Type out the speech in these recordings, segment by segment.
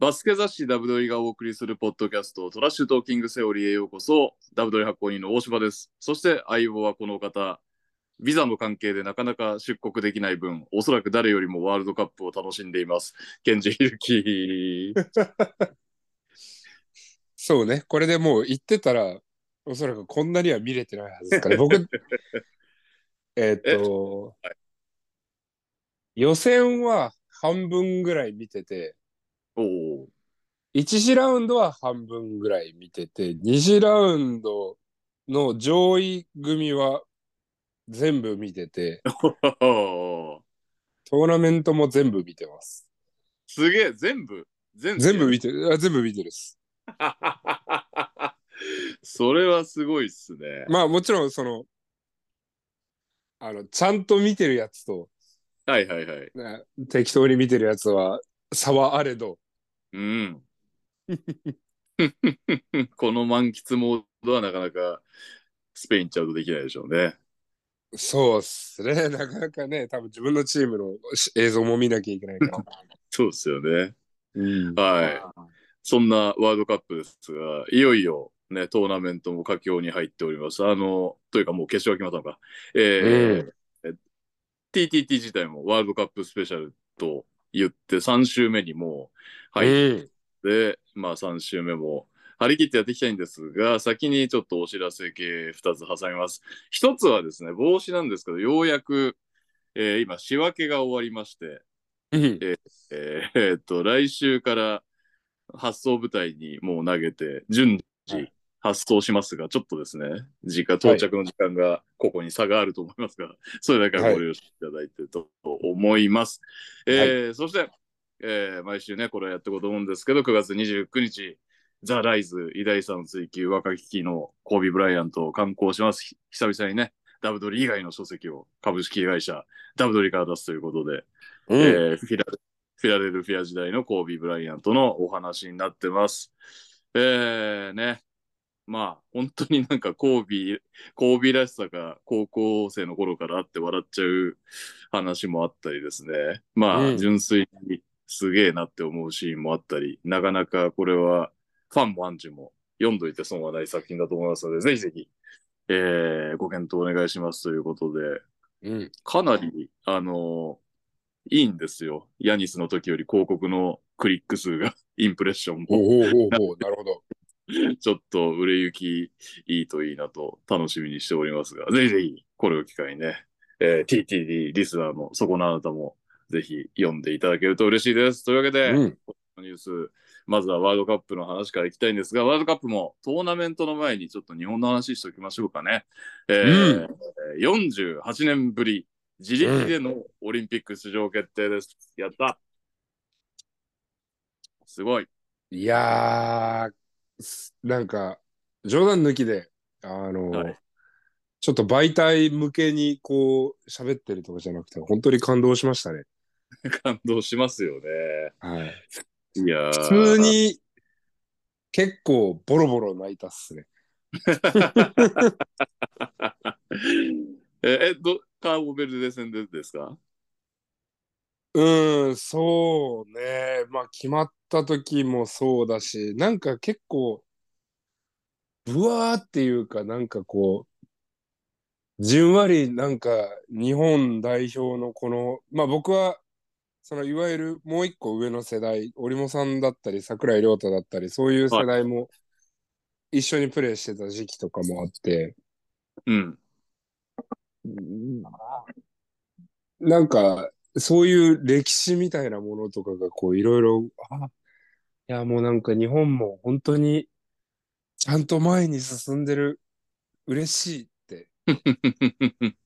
バスケ雑誌ダブドリがお送りするポッドキャストトラッシュトーキングセオリーへようこそ。ダブドリ発行人の大柴です。そして相棒はこの方。ビザの関係でなかなか出国できない分おそらく誰よりもワールドカップを楽しんでいます。ケンジヒルキそうね。これでもう言ってたら、おそらくこんなには見れてないはずですから、僕、えーっと、はい。予選は半分ぐらい見てて、おお1次ラウンドは半分ぐらい見てて、2次ラウンドの上位組は全部見てて、ー トーナメントも全部見てます。すげえ全部？全全部見てる、あ全部見てるです。それはすごいっすね。まあもちろんその、あの、ちゃんと見てるやつと、はいはいはい。ね適当に見てるやつは差はあれど、うん。この満喫モードはなかなかスペインちゃうとできないでしょうね。そうっすね。なかなかね、多分自分のチームのし映像も見なきゃいけないから。そうですよね。うん、はい。そんなワールドカップですが、いよいよね、トーナメントも佳境に入っております。あの、というかもう決勝が決まったのか。えー TTT 自体もワールドカップスペシャルと言って3週目にもう入っうんで、まあ3週目も張り切ってやっていきたいんですが、先にちょっとお知らせ系2つ挟みます。1つはですね、帽子なんですけど、ようやく、えー今仕分けが終わりまして、うんえーえーっと、来週から発送部隊にもう投げて、順次発送しますが、ちょっとですね、時間、到着の時間がここに差があると思いますが、それだけはご了承いただいてと思います。えーそして、えー毎週ね、これやっていこうと思うんですけど、9月29日、ザ・ライズ、偉大さの追求、若き日のコービー・ブライアントを刊行します。ひ久々にね、ダブドリ以外の書籍を株式会社ダブドリから出すということで、うんえーフィラフィラデルフィア時代のコービー・ブライアントのお話になってます。えー、ね。まあ、本当になんかコービー、コービーらしさが高校生の頃からあって笑っちゃう話もあったりですね。まあ、うん純粋にすげえなって思うシーンもあったり、なかなかこれはファンもアンチも読んどいて損はない作品だと思いますので、ぜひぜひ、えー、ご検討お願いしますということで、うんかなり、あのいいんですよ。ヤニスの時より広告のクリック数が、インプレッションも、ほうほうほうほう、なるほど。ちょっと売れ行きいいといいなと楽しみにしておりますが、ぜひぜひ、これを機会にね、えー TTD リスナーのそこのあなたも、ぜひ読んでいただけると嬉しいです。というわけで、うんこのニュース、まずはワールドカップの話からいきたいんですが、ワールドカップもトーナメントの前にちょっと日本の話しておきましょうかね。えー48年ぶり、自力でのオリンピック出場決定です。やったすごい。いやー、すなんか、冗談抜きで、あの、はいちょっと媒体向けにこう、喋ってるとかじゃなくて、本当に感動しましたね。感動しますよね。はい。いやー普通に、結構ボロボロ泣いたっすね。え、えど、カーボベルデ戦でですか？うーん、そうね。まあ、決まった時もそうだし、なんか結構、ブワーっていうか、なんかこう、じんわりなんか日本代表のこの、まあ僕は、そのいわゆるもう一個上の世代、織茂さんだったり、桜井亮太だったり、そういう世代も一緒にプレーしてた時期とかもあって、うん。なんか、そういう歴史みたいなものとかがこういろいろ、あいやもうなんか日本も本当にちゃんと前に進んでる、嬉しいって。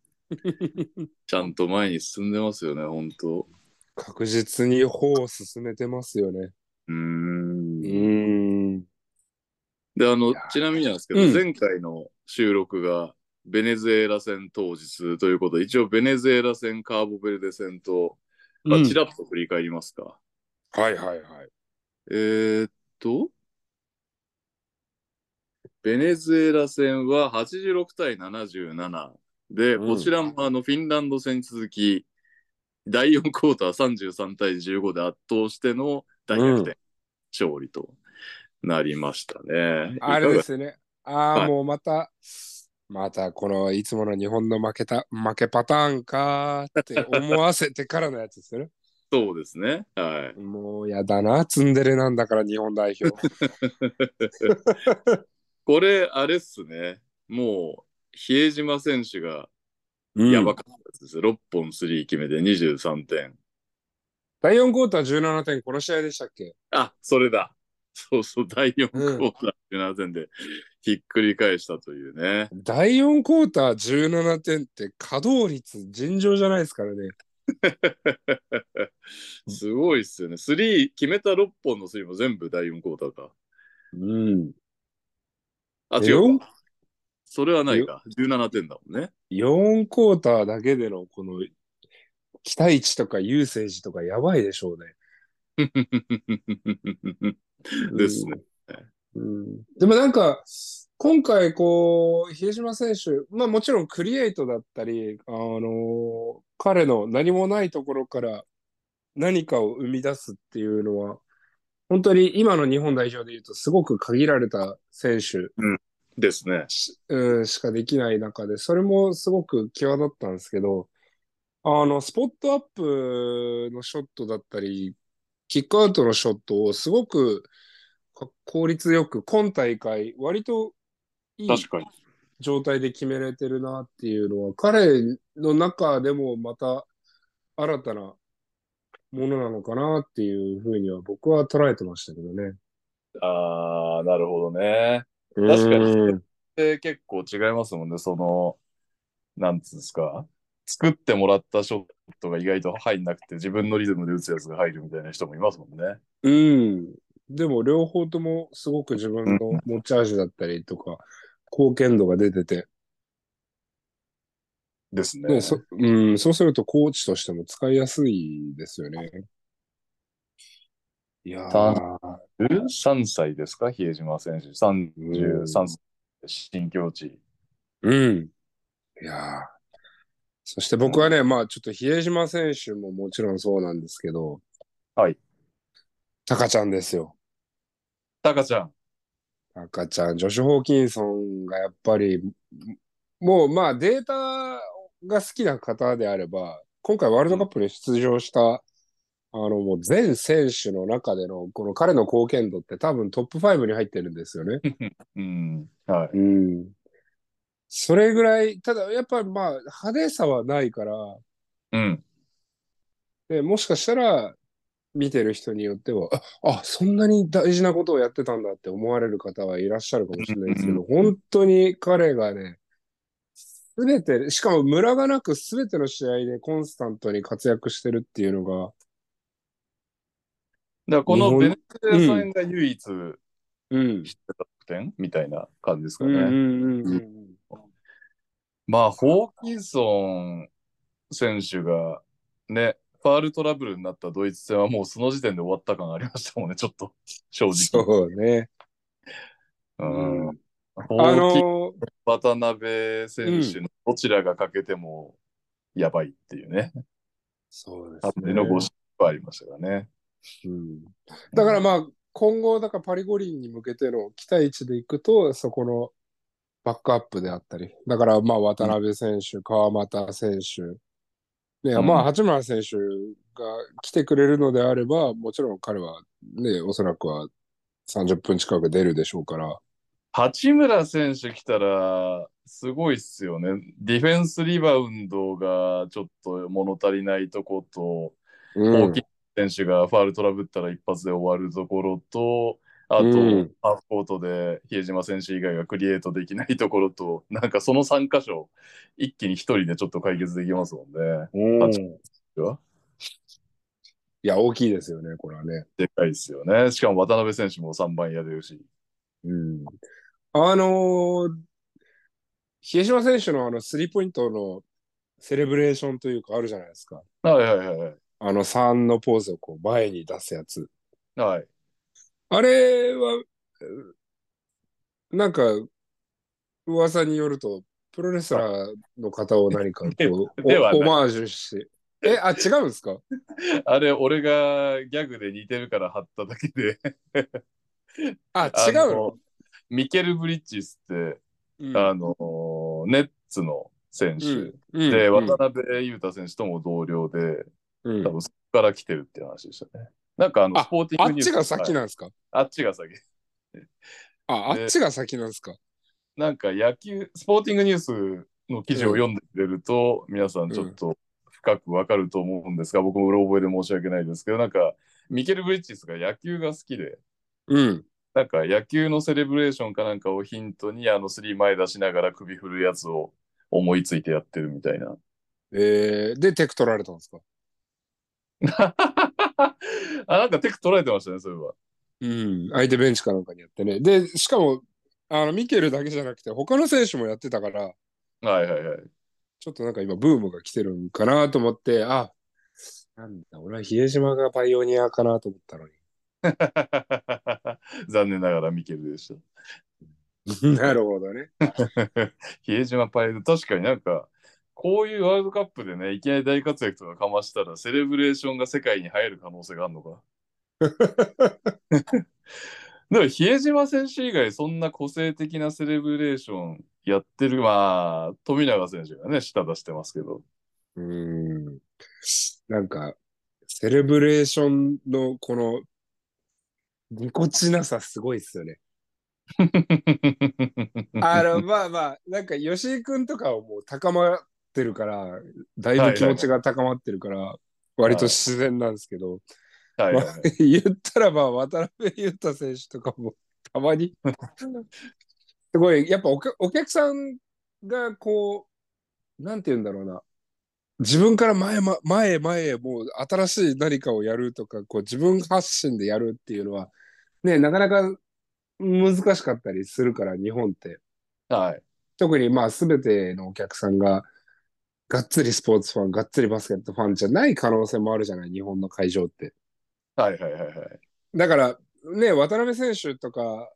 ちゃんと前に進んでますよね、本当確実に歩を進めてますよね。うー。うん。で、あのちなみになんですけど、うん前回の収録がベネズエラ戦当日ということで、一応ベネズエラ戦、カーボベルデ戦と、まあ、ちらっと振り返りますか。はいはいはい。えーっと、ベネズエラ戦は86対77で、うんこちらもあのフィンランド戦に続き、第4クォーター33対15で圧倒しての大逆転。勝利となりましたね。あれですね。ああ、はいもうまた、またこのいつもの日本の負けた、負けパターンかーって思わせてからのやつですよね。そうですね。はい。もうやだな、ツンデレなんだから日本代表。これ、あれっすね。もう、比江島選手がうんやばかったです。6本スリー決めて23点。第4クォーター17点、この試合でしたっけ？あ、それだ。そうそう、第4クォーター17点でひっくり返したというね。第4クォーター17点って稼働率尋常じゃないですからね。すごいっすよね。スリー、決めた6本のスリーも全部第4クォーターか。うん。あ、え違う4か。それはないか。17点だもんね。4クォーターだけでのこの期待値とかユーセージとかやばいでしょうね。ですね。うんでもなんか、今回こう、比江島選手、まあもちろんクリエイトだったり、あの彼の何もないところから何かを生み出すっていうのは、本当に今の日本代表で言うとすごく限られた選手ですね。し,、うん、しかできない中で、それもすごく際立ったんですけど、あの、スポットアップのショットだったり、キックアウトのショットをすごくか効率よく、今大会、割といい確かに。状態で決めれてるなっていうのは、彼の中でもまた新たなものなのかなっていうふうには僕は捉えてましたけどね。ああ、なるほどね。確確かにで結構違いますもんね。その、なんつうんですか。作ってもらったショットが意外と入んなくて、自分のリズムで打つやつが入るみたいな人もいますもんね。うん。でも両方ともすごく自分の持ち味だったりとか、貢献度が出てて、ですね。ねそうん、そうするとコーチとしても使いやすいですよね。いやたー、3歳ですか、比江島選手。33歳、新境地。うん。いやーそして僕はね、まあちょっと比江島選手ももちろんそうなんですけど、はい。タカちゃんですよ。タカちゃん。タカちゃん、ジョシュ・ホーキンソンがやっぱり、もうまあデータが好きな方であれば、今回ワールドカップに出場した、あのもう全選手の中でのこの彼の貢献度って多分トップ5に入ってるんですよね。うん。はい。うん。それぐらい、ただやっぱりまあ派手さはないから、うん。でもしかしたら見てる人によっては、あ、あそんなに大事なことをやってたんだって思われる方はいらっしゃるかもしれないですけど、本当に彼がね、すべて、しかもムラがなくすべての試合でコンスタントに活躍してるっていうのが、だからこのベネズエラ戦が唯一うん。知ってた得点みたいな感じですかうんうんね。うんうんまあ、ホーキンソン選手がね、ファールトラブルになったドイツ戦はもうその時点で終わった感ありましたもんね、ちょっと、正直。そうね。うん。うあの渡辺選手のどちらがかけてもやばいっていうね、そうです感じのゴシップありましたからね。うん。だからまあ、今後、だからパリ五輪に向けての期待値でいくと、そこのバックアップであったり、だからまあ、渡辺選手、川又選手、ね、うん。まあ、八村選手が来てくれるのであれば、もちろん彼はね、おそらくは30分近く出るでしょうから、八村選手来たら、すごいっすよね。ディフェンスリバウンドがちょっと物足りないとこと、うん。大きい選手がファールトラブったら一発で終わるところと、あと、うんハーフコートで比江島選手以外がクリエイトできないところと、なんかその3箇所、一気に一人でちょっと解決できますもんね。うんいや大きいですよね、これはね。でかいですよね。しかも渡辺選手も3番やれるし。うんあのー比江島選手のあのスリーポイントのセレブレーションというかあるじゃないですか。はいはいはいはい。あの3のポーズをこう前に出すやつ。はい。あれは、うなんか、噂によると、プロレスラーの方を何かこう、ではオオマージュして、え、あ、違うんですか？あれ、俺がギャグで似てるから貼っただけで。あ、あ違うの？のミケル・ブリッジスって、うん。あの、ネッツの選手。うんで、うん。渡辺裕太選手とも同僚で、うん。多分そこから来てるっていう話でしたね。なんかあの、あスポーティングニュースあっちが先はいなんですか？あっちが先。あ、あでっちが先なんですか？なんか野球、スポーティングニュースの記事を読んでくれると、皆さんちょっと深くわかると思うんですが、僕もうろ覚えで申し訳ないですけど、なんか、ミケル・ブリッジスが野球が好きで、うん。なんか野球のセレブレーションかなんかをヒントに、あのスリー前出しながら首振るやつを思いついてやってるみたいな。えー、で、テク取られたんですか？あ、なんかテク取られてましたね、それは。うん。相手ベンチかなんかにやってね。で、しかも、あの、ミケルだけじゃなくて、他の選手もやってたから、はいはいはい。ちょっとなんか今、ブームが来てるんかなと思って、あ、なんだ、俺は比江島がパイオニアかなと思ったのに。残念ながらミケルでした。なるほどね。比江島パイル、確かになんか、こういうワールドカップでね、いきなり大活躍とかかましたら、セレブレーションが世界に入る可能性があるのか？でも、比江島選手以外、そんな個性的なセレブレーションやってる、まあ、富永選手がね、舌出してますけど。うん。なんか、セレブレーションのこの、ぎこちなさすごいっすよね。あの、まあまあ、なんか吉井くんとかはもう高まってるから、だいぶ気持ちが高まってるから、割と自然なんですけど、はい。はい。まあ、言ったらまあ渡辺裕太選手とかもたまに。すごいやっぱお客お客さんがこうなんて言うんだろうな。自分から前ま前へ前へもう新しい何かをやるとかこう自分発信でやるっていうのはねなかなか難しかったりするから日本って。はい。特にまあ全てのお客さんががっつりスポーツファンがっつりバスケットファンじゃない可能性もあるじゃない日本の会場って。はいはいはいはい。だから、ね、渡辺選手とか、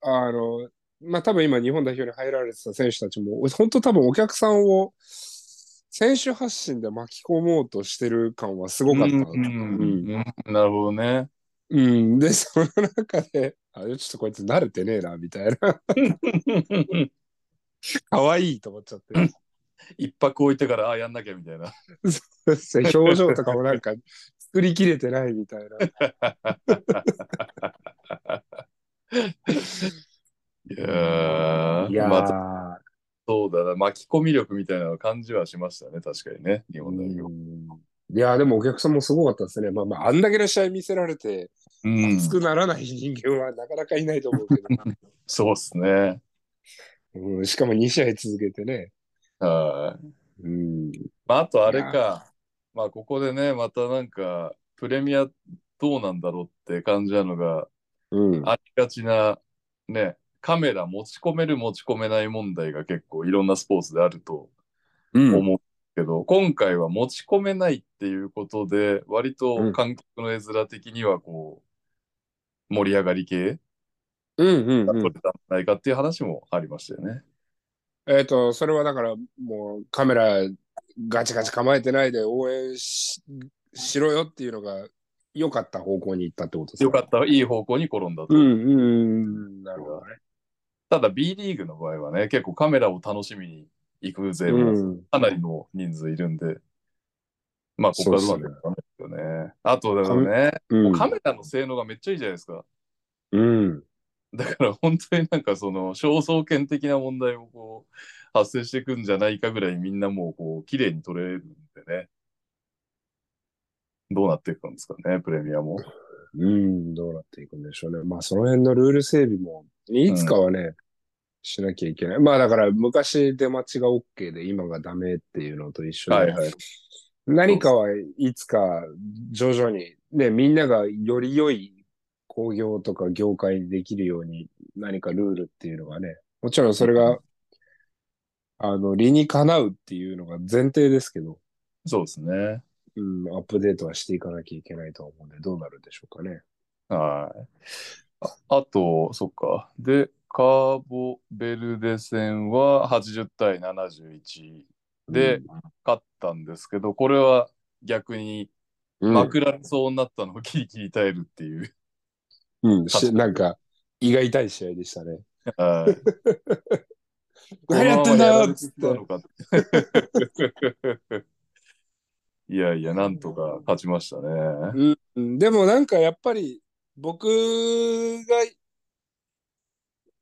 あの、まあ、多分今日本代表に入られてた選手たちも、本当多分お客さんを選手発信で巻き込もうとしてる感はすごかった。うんうんうんなるほどね。うんで、その中で、あ、ちょっとこいつ慣れてねえな、みたいな。可愛いと思っちゃって。一泊置いてから、あ、やんなきゃみたいな。表情とかもなんか作りきれてないみたいな。いやー、いやー、またそうだな、巻き込み力みたいなの感じはしましたね、確かにね、日本代表。うんいやーでもお客さんもすごかったですね。まあまあ、あんだけの試合見せられて、うん熱くならない人間はなかなかいないと思うけ そうっすね。ど、うん、しかも2試合続けてね。はい。うん、まあ、あとあれか、まあ、ここでね、またなんか、プレミアどうなんだろうって感じなのが、うん、ありがちな、ね、カメラ持ち込める持ち込めない問題が結構いろんなスポーツであるとうん、思うけど、今回は持ち込めないっていうことで、割と観客の絵面的にはこう、盛り上がり系うん、うん、うん。が取れたんじゃないかっていう話もありましたよね。えっ、と、それはだから、もうカメラガチガチ構えてないで応援ししろよっていうのが良かった方向に行ったってことですか？よかった、いい方向に転んだと。うん、うん、うん、なるほどね。ただ B リーグの場合はね、結構カメラを楽しみに行く勢かなりの人数いるんで、まあ、ここからどうなんね。あと、だからね、うん、カメラの性能がめっちゃいいじゃないですか。うん、だから本当になんかその肖像権的な問題もこう発生していくんじゃないかぐらいみんなもうこう綺麗に撮れるんでね。どうなっていくんですかね、プレミアも。うん、どうなっていくんでしょうね。まあ、その辺のルール整備も、いつかはね、しなきゃいけない。まあ、だから、昔出待ちが OK で、今がダメっていうのと一緒で、はいはい。何かはいつか徐々に、ね、みんながより良い工業とか業界にできるように何かルールっていうのがね、もちろんそれが、あの、理にかなうっていうのが前提ですけど、そうですね。うん、アップデートはしていかなきゃいけないと思うんで、どうなるでしょうかね。はい。ああと、そっか。で、カーボベルデ戦は80対71で勝ったんですけど、これは逆にうんまくられそうになったのをキリキリ耐えるっていう。うん、しなんか、胃が痛い試合でしたね。はい 何やってんだよっつって。このままやられてしまうのかっていやいや、なんとか勝ちましたね。うん、でもなんかやっぱり僕が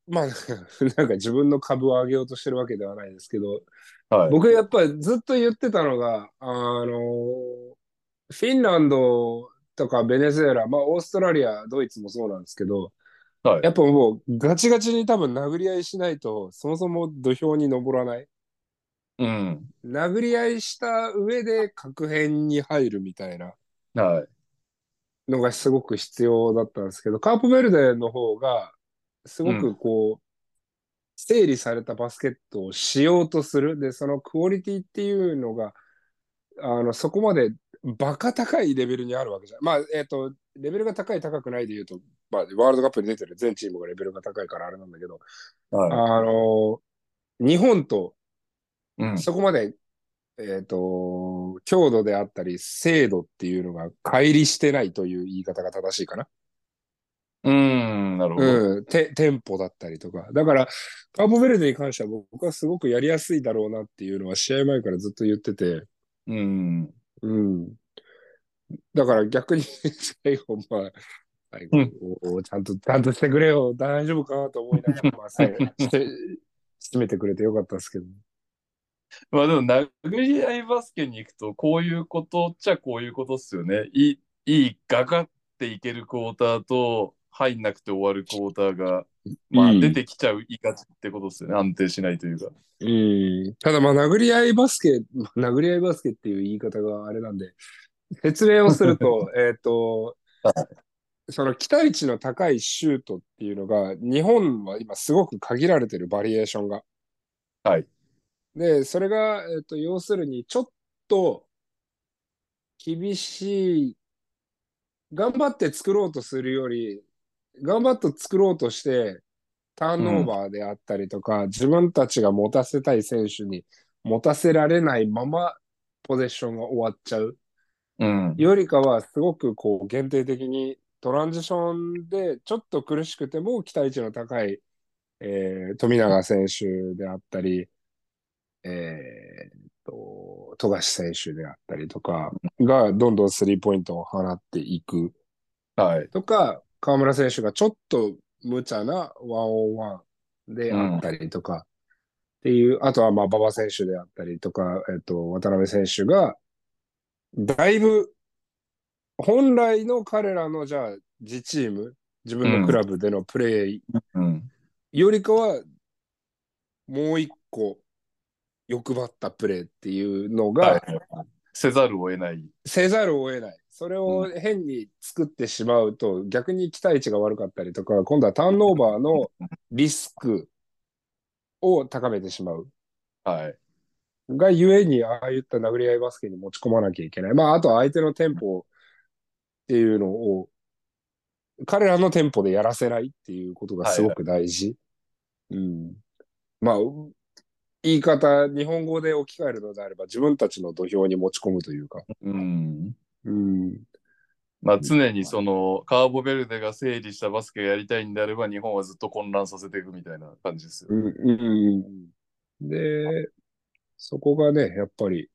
まあ なんか自分の株を上げようとしてるわけではないですけどはい。僕やっぱりずっと言ってたのがあのフィンランドとかベネズエラまあオーストラリアドイツもそうなんですけどはいやっぱもうガチガチに多分殴り合いしないとそもそも土俵に登らないうん。殴り合いした上で核変に入るみたいなはい。のがすごく必要だったんですけど、カープベルデの方が、すごくこう、整理されたバスケットをしようとする。で、そのクオリティっていうのが、あの、そこまでバカ高いレベルにあるわけじゃん。まあ、えっ、と、レベルが高い高くないで言うと、まあ、ワールドカップに出てる全チームがレベルが高いからあれなんだけど、はあの、日本とい。うん。そこまで、えっ、と、強度であったり、精度っていうのが乖離してないという言い方が正しいかな。うん、なるほど。うん、テテンポだったりとか。だから、カーボベルデに関しては僕はすごくやりやすいだろうなっていうのは試合前からずっと言ってて、うん。うん。だから逆に最後、まあ、最後、おおちゃんと、ちゃんとしてくれよ、大丈夫かと思いながら、まあ、最後して、締めてくれてよかったですけど。まあでも、殴り合いバスケに行くと、こういうことっちゃこういうことっすよね。いい、いい、ガガっていけるクォーターと、入んなくて終わるクォーターが、まあうん出てきちゃういがちってことですよね。安定しないというか。うん。ただまあ、殴り合いバスケ、まあ殴り合いバスケっていう言い方があれなんで、説明をすると、えっと、その期待値の高いシュートっていうのが、日本は今すごく限られてるバリエーションが。はい。で、それが、えっと、要するに、ちょっと厳しい、頑張って作ろうとするより、頑張って作ろうとして、ターンオーバーであったりとか、自分たちが持たせたい選手に持たせられないまま、ポゼッションが終わっちゃう。うん。よりかは、すごくこう、限定的にトランジションでちょっと苦しくても期待値の高い、えー富永選手であったり、えーっと、富樫選手であったりとかがどんどんスリーポイントを放っていくはい。とか、河村選手がちょっと無茶なワンオンワンであったりとか、っていう、あとはまあ馬場選手であったりとか、えっと、渡辺選手が、だいぶ、本来の彼らのじゃあ自チーム、自分のクラブでのプレーうん。よりかは、もう一個欲張ったプレーっていうのが、はい。せざるを得ない。せざるを得ない。それを変に作ってしまうと、逆に期待値が悪かったりとか、今度はターンオーバーの リスクを高めてしまう。はい。がゆえに、ああいった殴り合いバスケに持ち込まなきゃいけない。まあ、あとは相手のテンポっていうのを、彼らのテンポでやらせないっていうことがすごく大事。うん。まあ、言い方、日本語で置き換えるのであれば、自分たちの土俵に持ち込むというか。うん。うん。まあ常にそのカーボベルデが整理したバスケをやりたいんであれば日本はずっと混乱させていくみたいな感じですよ。うんうんうん、で、そこがね、やっぱり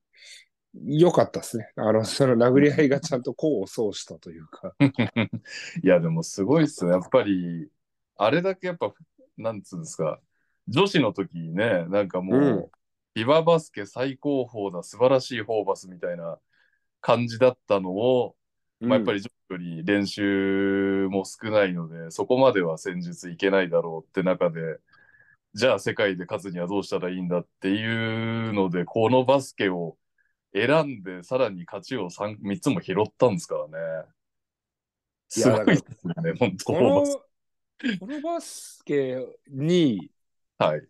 良かったですね。あの、その殴り合いがちゃんと功を奏したというか。いやでもすごいっすよ。やっぱりあれだけやっぱなんつうんですか女子の時にねなんかもう、うん。ビババスケ最高峰だ素晴らしいホーバスみたいな感じだったのを、まあ、やっぱり女子より練習も少ないので、そこまでは戦術いけないだろうって中で、じゃあ世界で勝つにはどうしたらいいんだっていうので、このバスケを選んで、さらに勝ちを 3, 3つも拾ったんですからね。すごいですよね、本当このバスケにはい。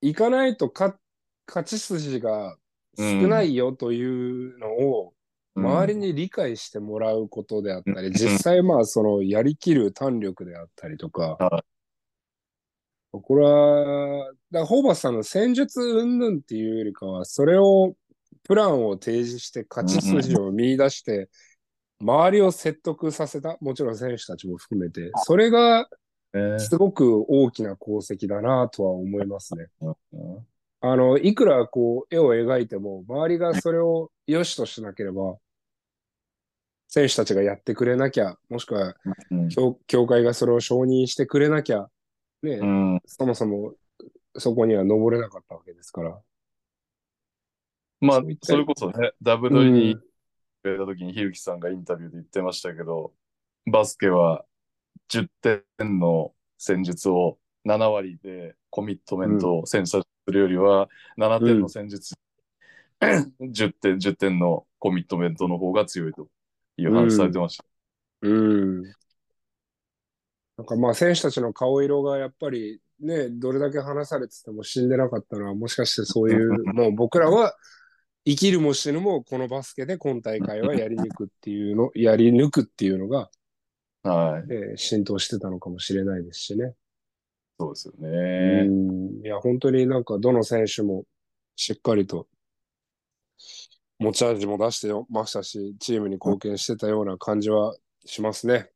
行かないとか勝ち筋が少ないよというのを周りに理解してもらうことであったり、うん。実際まあそのやりきる胆力であったりとか、はこれは、だホーバスさんの戦術云々っていうよりかは、それをプランを提示して勝ち筋を見出して、周りを説得させた、もちろん選手たちも含めて、それがねすごく大きな功績だなとは思いますね。うんあの、いくらこう、絵を描いても、周りがそれを良しとしなければ、選手たちがやってくれなきゃ、もしくはうん。協協会がそれを承認してくれなきゃ、ね、うん。そもそもそこには登れなかったわけですから。まあそれこそね、ダブルにくれた時にひるきさんがインタビューで言ってましたけど、バスケは10点の戦術を7割でコミットメントを選手するよりは、7点の戦術、10点、10点のコミットメントの方が強いという話されてました。うん。なんかまあ選手たちの顔色がやっぱりね、どれだけ話されてても死んでなかったのはもしかしてそういう、もう僕らは生きるも死ぬもこのバスケで今大会はやり抜くっていうの、やり抜くっていうのが、はい。えー浸透してたのかもしれないですしね。そうですようね。ん。いや、本当になんかどの選手もしっかりと持ち味も出してましたし、チームに貢献してたような感じはしますね。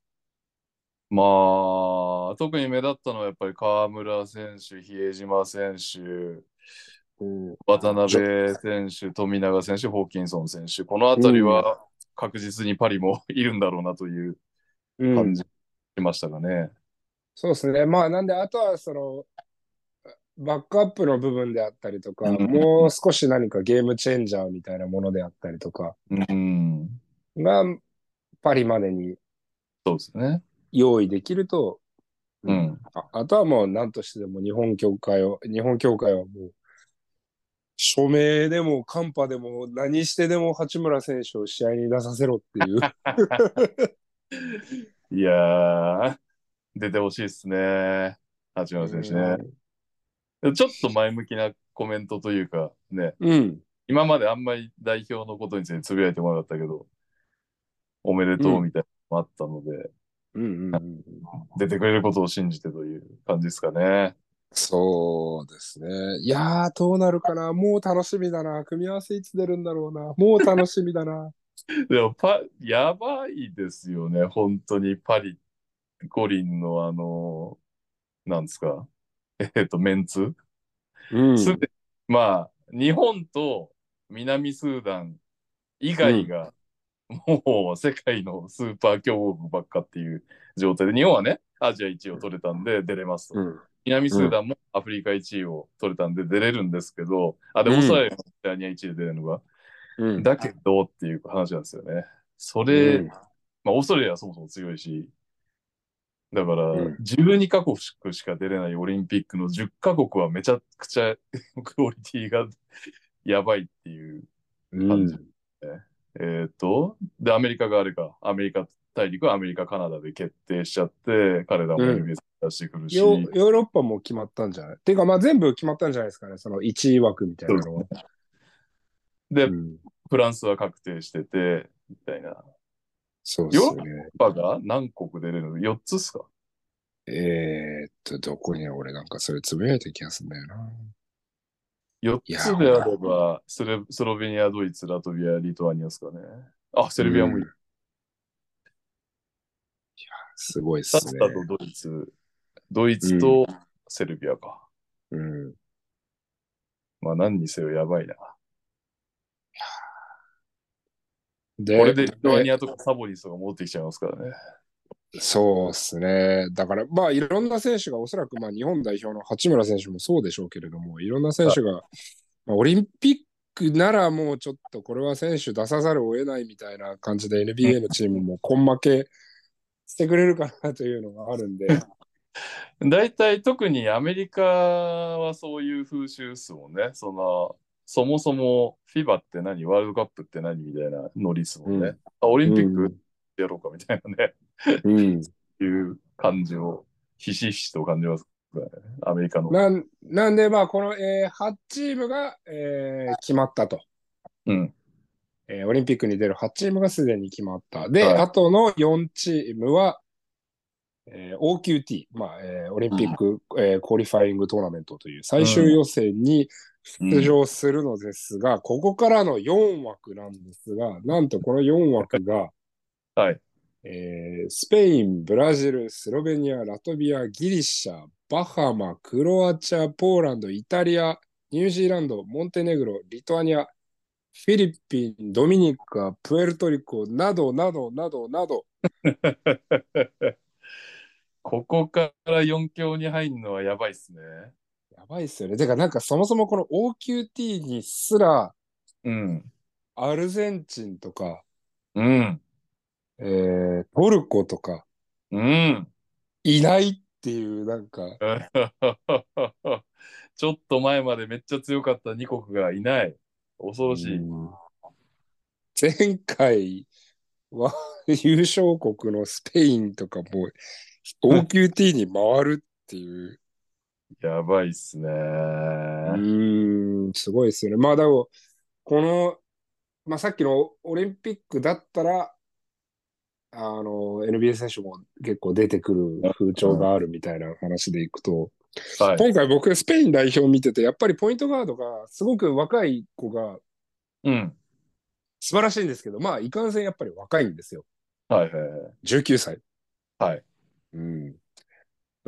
まあ、特に目立ったのはやっぱり河村選手、比江島選手、うん。渡辺選手、富永選手、ホーキンソン選手、このあたりは確実にパリもいるんだろうなといううん感じしましたがね。そうですね。まあ、なんで、あとは、その、バックアップの部分であったりとか、うんもう少し何かゲームチェンジャーみたいなものであったりとかうん、が、パリまでにそうですね。用意できると、うんああとはもう何としてでも日本協会を、日本協会はもう、署名でもカンパでも何してでも八村選手を試合に出させろっていう。いやー、出てほしいですね。八村選手ね。ちょっと前向きなコメントというか、ね、うん。今まであんまり代表のことについてつぶやいてもらったけど、おめでとうみたいなのもあったので、うんうんうん。出てくれることを信じてという感じですかね。そうですね。いやー、どうなるかな。もう楽しみだな。組み合わせいつ出るんだろうな。もう楽しみだな。でもパ、やばいですよね、本当にパリ、五輪のあの、なんですか、えっと、メンツ？うん。すでまあ、日本と南スーダン以外が、もう世界のスーパー強国ばっかっていう状態で、日本はね、アジア1位を取れたんで出れますと。うん。南スーダンもアフリカ1位を取れたんで出れるんですけど、あ、でもオーストラリアもオセアニア1位で出れるのが、うん。だけどっていう話なんですよね。それ、うんまあ、オーストラリアはそもそも強いし、だから、うん12カ国しか出れないオリンピックの10カ国はめちゃくちゃ クオリティが やばいっていう。うん。えっ、と、で、アメリカがあれか、アメリカ大陸はアメリカ、カナダで決定しちゃって、彼らも出してくるし、ヨヨーロッパも決まったんじゃない？っていうか、まあ全部決まったんじゃないですかね。その1位枠みたいなのは。で、うんフランスは確定してて、みたいな。そうですよね。パが何国出れるの ?4 つっすか？えーっと、どこに俺なんかそれつぶやいた気がするんだよな。4いやつであればスレ、スロベニア、ドイツ、ラトビア、リトアニアですかね。あ、セルビアもいい。うんいや、すごいっすねサッ。カーとドイツ、ドイツとセルビアか。うん。まあ何にせよやばいな。でこれでリトアニアとかサボニスとか戻ってきちゃいますからね。そうですね。だから、まあ、いろんな選手が、おそらく、まあ、日本代表の八村選手もそうでしょうけれども、いろんな選手が、まあ、オリンピックならもうちょっと、これは選手出さざるを得ないみたいな感じで、NBA のチームも根負けしてくれるかなというのがあるんで、大体特にアメリカはそういう風習っすもんね。その、そもそも FIBA って何？ワールドカップって何みたいなノリっすもんね。うんあオリンピックうんやろうかみたいなね、うん、いう感じをひしひしと感じますね。アメリカの。なんなんで、まあ、この、えー8チームが、えー決まったと。うん。えーオリンピックに出る8チームがすでに決まった。で、はいあとの4チームは、えー OQT、まあえー Olympic、えー Qualifying Tournament という最終予選に出場するのですが、ここからの4枠なんですが、なんとこの4枠が、はい。えースペイン、ブラジル、スロベニア、ラトビア、ギリシャ、バハマ、クロアチア、ポーランド、イタリア、ニュージーランド、モンテネグロ、リトアニア、フィリピン、ドミニカ、プエルトリコなどなどなどなど、ここから4強に入るのはやばいっすね。やばいっすよね。てか、なんかそもそもこの OQT にすら、うん。アルゼンチンとか、うん。えートルコとか、うん。いないっていう、なんか、ちょっと前までめっちゃ強かった2国がいない。恐ろしい。うん前回は 優勝国のスペインとかも OQT に回るっていう、やばいっすね。うーん、すごいですよね。まあでも、この、まあさっきのオリンピックだったら、あの、NBA 選手も結構出てくる風潮があるみたいな話でいくと、はい。今回僕スペイン代表見てて、やっぱりポイントガードがすごく若い子がうん。素晴らしいんですけど、まあいかんせんやっぱり若いんですよ。はいはいはい。19歳。はい。うん。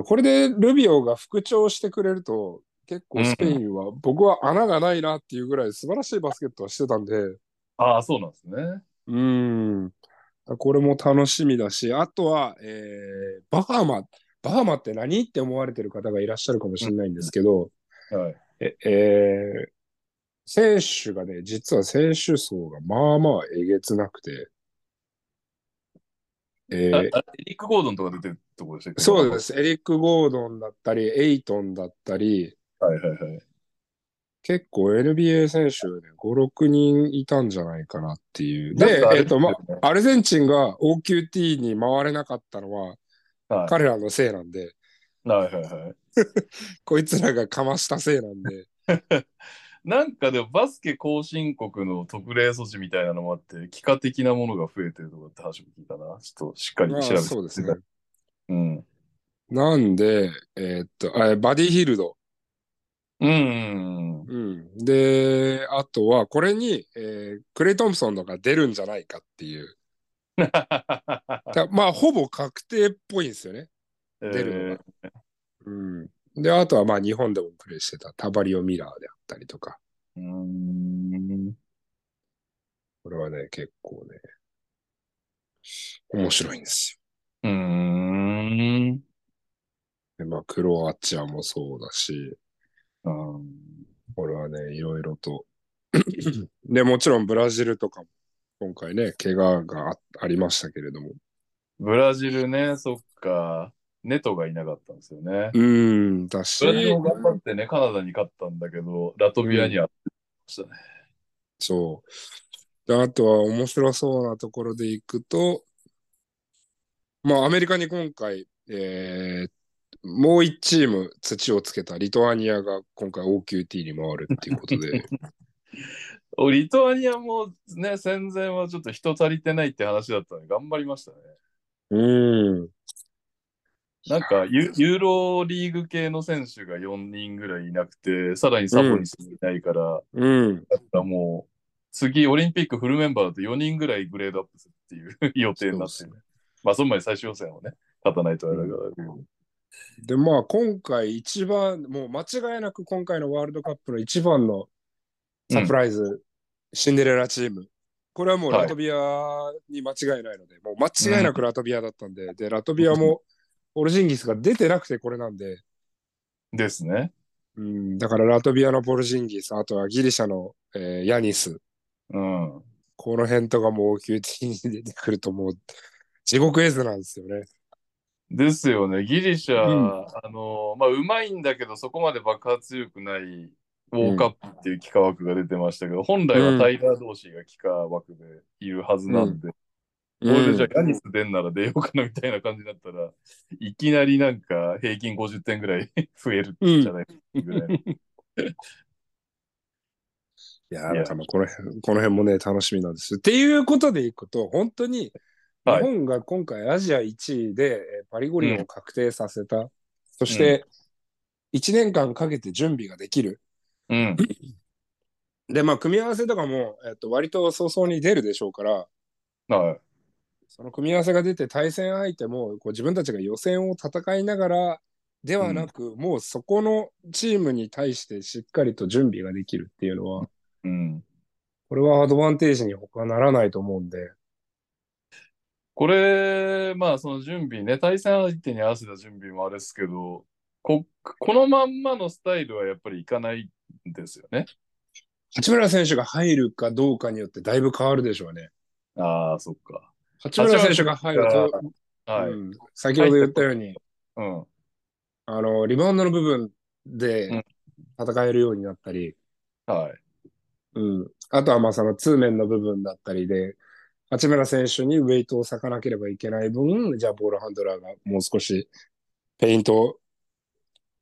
これでルビオが復調してくれると、結構スペインは、僕は穴がないなっていうぐらい素晴らしいバスケットをしてたんで、ああ、そうなんですね。うん。これも楽しみだし、あとは、えーバハマ。バハマって何って思われてる方がいらっしゃるかもしれないんですけど、はい。え、えー選手がね、実は選手層がまあまあえげつなくて、えーエリック・ゴードンとか出てるところでしたっけ？そうで。す。エリック・ゴードンだったり、エイトンだったり、はいはいはい。結構 NBA 選手ね、5、6人いたんじゃないかなっていう。でえっと、まアルゼンチンが OQT に回れなかったのははい彼らのせいなんで、はいはいはい。こいつらがかましたせいなんで、なんかでもバスケ後進国の特例措置みたいなのもあって、幾何的なものが増えてるとかって話も聞いたな。ちょっとしっかりまあ調べて。そうですね。。うん。なんで、えっと、あバディヒルド。うん。うん。で、あとは、これに、えークレイ・トンプソンのが出るんじゃないかっていう。だまあ、ほぼ確定っぽいんですよね。出るのが。うん。で、あとはまあ日本でもプレーしてたタバリオ・ミラーであったりとか。えーうん。これはね、結構ね、面白いんですうん。よ。で、まあ、クロアチアもそうだし、うんこれはね、いろいろと。で、もちろんブラジルとかも、今回ね、怪我があありましたけれども。ブラジルね、そっか。ネトがいなかったんですよね。うん、だしブ、ラジルも頑張ってね、カナダに勝ったんだけど、ラトビアにはたね。そう。であとは面白そうなところでいくと、まあ、アメリカに今回、えーもう一チーム土をつけたリトアニアが今回 OQT に回るっていうことで、おリトアニアもね、戦前はちょっと人足りてないって話だったので、頑張りましたね。うん、なんかユ、ユーロリーグ系の選手が4人ぐらいいなくて、さらにサボニスもいないから、うん、だからもう、次、オリンピックフルメンバーだと4人ぐらいグレードアップするっていう 予定になってるそうで。まあ、その前に最終予選をね、勝たないとあれだから。で、まあ今回一番、もう間違いなく今回のワールドカップの一番のサプライズ、シンデレラチーム。これはもうはいラトビアに間違いないので、もう間違いなくラトビアだったんで、で、ラトビアもオルジンギスが出てなくてこれなんで、ですね。うん、だからラトビアのポルジンギス、あとはギリシャの、えーヤニス、うん。この辺とかも OQT に出てくるともう地獄絵図なんですよね。ですよね。ギリシャ、うんあの、まあ、うまいんだけど、そこまで爆発強くないウォーカップっていう幾何枠が出てましたけど、本来はタイガー同士が幾何枠でいるはずなんで、これでじゃあヤニス出んなら出ようかなみたいな感じだったら、いきなりなんか平均50点ぐらい 増えるんじゃないかぐらいの。いやー、なんかまあこの辺、この辺もね、楽しみなんですよ。っていうことでいくと、本当に、日はい本が今回アジア1位でえーパリ五輪を確定させた。そして、1年間かけて準備ができる。うん。で、まあ、組み合わせとかも、えっと、割と早々に出るでしょうから、はい。その組み合わせが出て対戦相手もこう自分たちが予選を戦いながらではなく、もうそこのチームに対してしっかりと準備ができるっていうのは、うん。これはアドバンテージに他ならないと思うんで、これ、まあその準備ね、対戦相手に合わせた準備もあれですけど、こ、このまんまのスタイルはやっぱりいかないんですよね。八村選手が入るかどうかによってだいぶ変わるでしょうね。ああ、そっか。八村選手が入ると、はい。うん先ほど言ったように、うん。あの、リバウンドの部分で戦えるようになったり、はい。うん。あとはまあその通面の部分だったりで、八村選手にウェイトを割かなければいけない分、じゃあボールハンドラーがもう少しペイント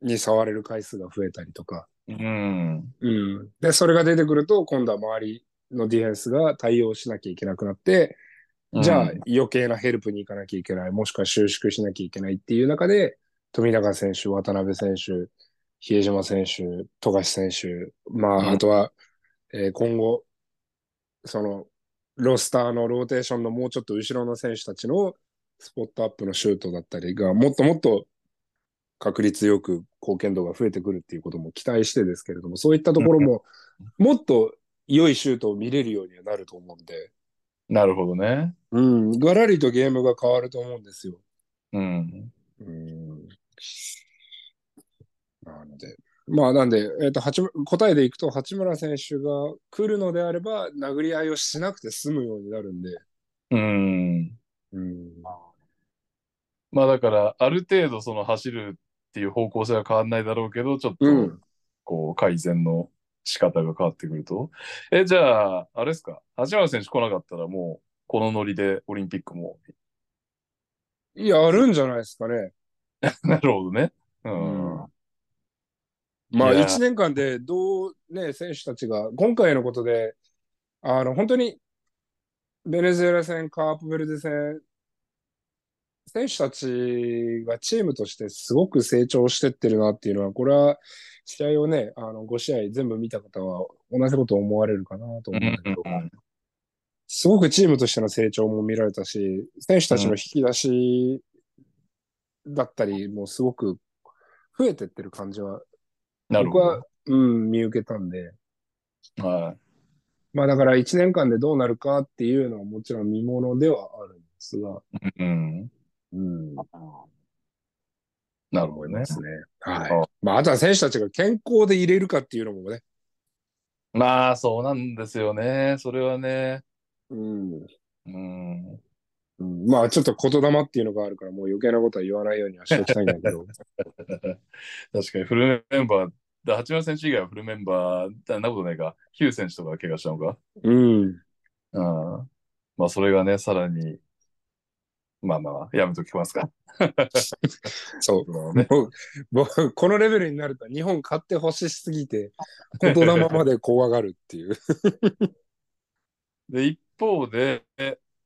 に触れる回数が増えたりとか。うん。うん。で、それが出てくると、今度は周りのディフェンスが対応しなきゃいけなくなって、じゃあ余計なヘルプに行かなきゃいけない、もしくは収縮しなきゃいけないっていう中で、富永選手、渡辺選手、比江島選手、富樫選手、まあ、うん。あとは、えー今後、その、ロスターのローテーションのもうちょっと後ろの選手たちのスポットアップのシュートだったりが、もっともっと確率よく貢献度が増えてくるっていうことも期待してですけれども、そういったところも、もっと良いシュートを見れるようにはなると思うんで、なるほどね。うん、がらりとゲームが変わると思うんですよ。うん。うん。なので、まあなんで、えっ、と、八村答えでいくと、八村選手が来るのであれば、殴り合いをしなくて済むようになるんで、うん。うん。まあだから、ある程度その走るっていう方向性は変わんないだろうけど、ちょっとうん。こう改善の仕方が変わってくると？え、じゃあ、あれですか？八村選手来なかったらもう、このノリでオリンピックも。いや、あるんじゃないですかね。なるほどね。うん。うんまあ、いや1年間でどうね、選手たちが、今回のことで、あの、本当に、ベネズエラ戦、カープベルデ戦、選手たちがチームとしてすごく成長してってるなっていうのは、これは試合をね、あの、5試合全部見た方は同じことを思われるかなと思うんだけど、すごくチームとしての成長も見られたし、選手たちの引き出しだったりもすごく増えてってる感じは僕は、うん、見受けたんで、ど。はい。まあだから1年間でどうなるかっていうのはもちろん見ものではあるんですが、うん。うん、なるほどね思いま。すね。はいあ。まああとは選手たちが健康で入れるかっていうのもね、まあ、そうなんですよね。それはね。うん、うん。うん、まあちょっと言霊っていうのがあるからもう余計なことは言わないようにはしておきたいんだけど、確かにフルメンバー、だ八村選手以外はフルメンバー、だなことないか。ヒュー選手とかが怪我したのか。うん、うん。まあ、それがね、さらに、まあまあまあ、やめときますか。そう。もうもうこのレベルになると日本勝ってほしすぎて、言霊まで怖がるっていう。で、一方で、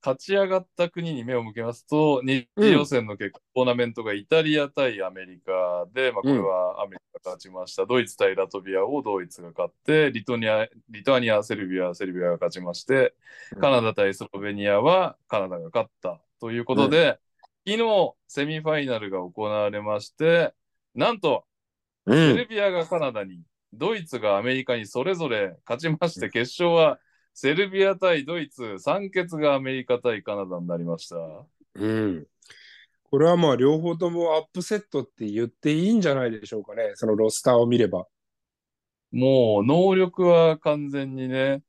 勝ち上がった国に目を向けますと、二次予選の結果、トーナメントがイタリア対アメリカで、まあ、これはアメリカが勝ちました。ドイツ対ラトビアをドイツが勝って、リトニア、リトアニア、セルビア、セルビアが勝ちまして、うんカナダ対スロベニアはカナダが勝ったということで、昨日、セミファイナルが行われまして、なんと、うセルビアがカナダに、ドイツがアメリカにそれぞれ勝ちまして、決勝はセルビア対ドイツ、三決がアメリカ対カナダになりました。うん。これはまあ両方ともアップセットって言っていいんじゃないでしょうかね。そのロスターを見れば。もう能力は完全にね、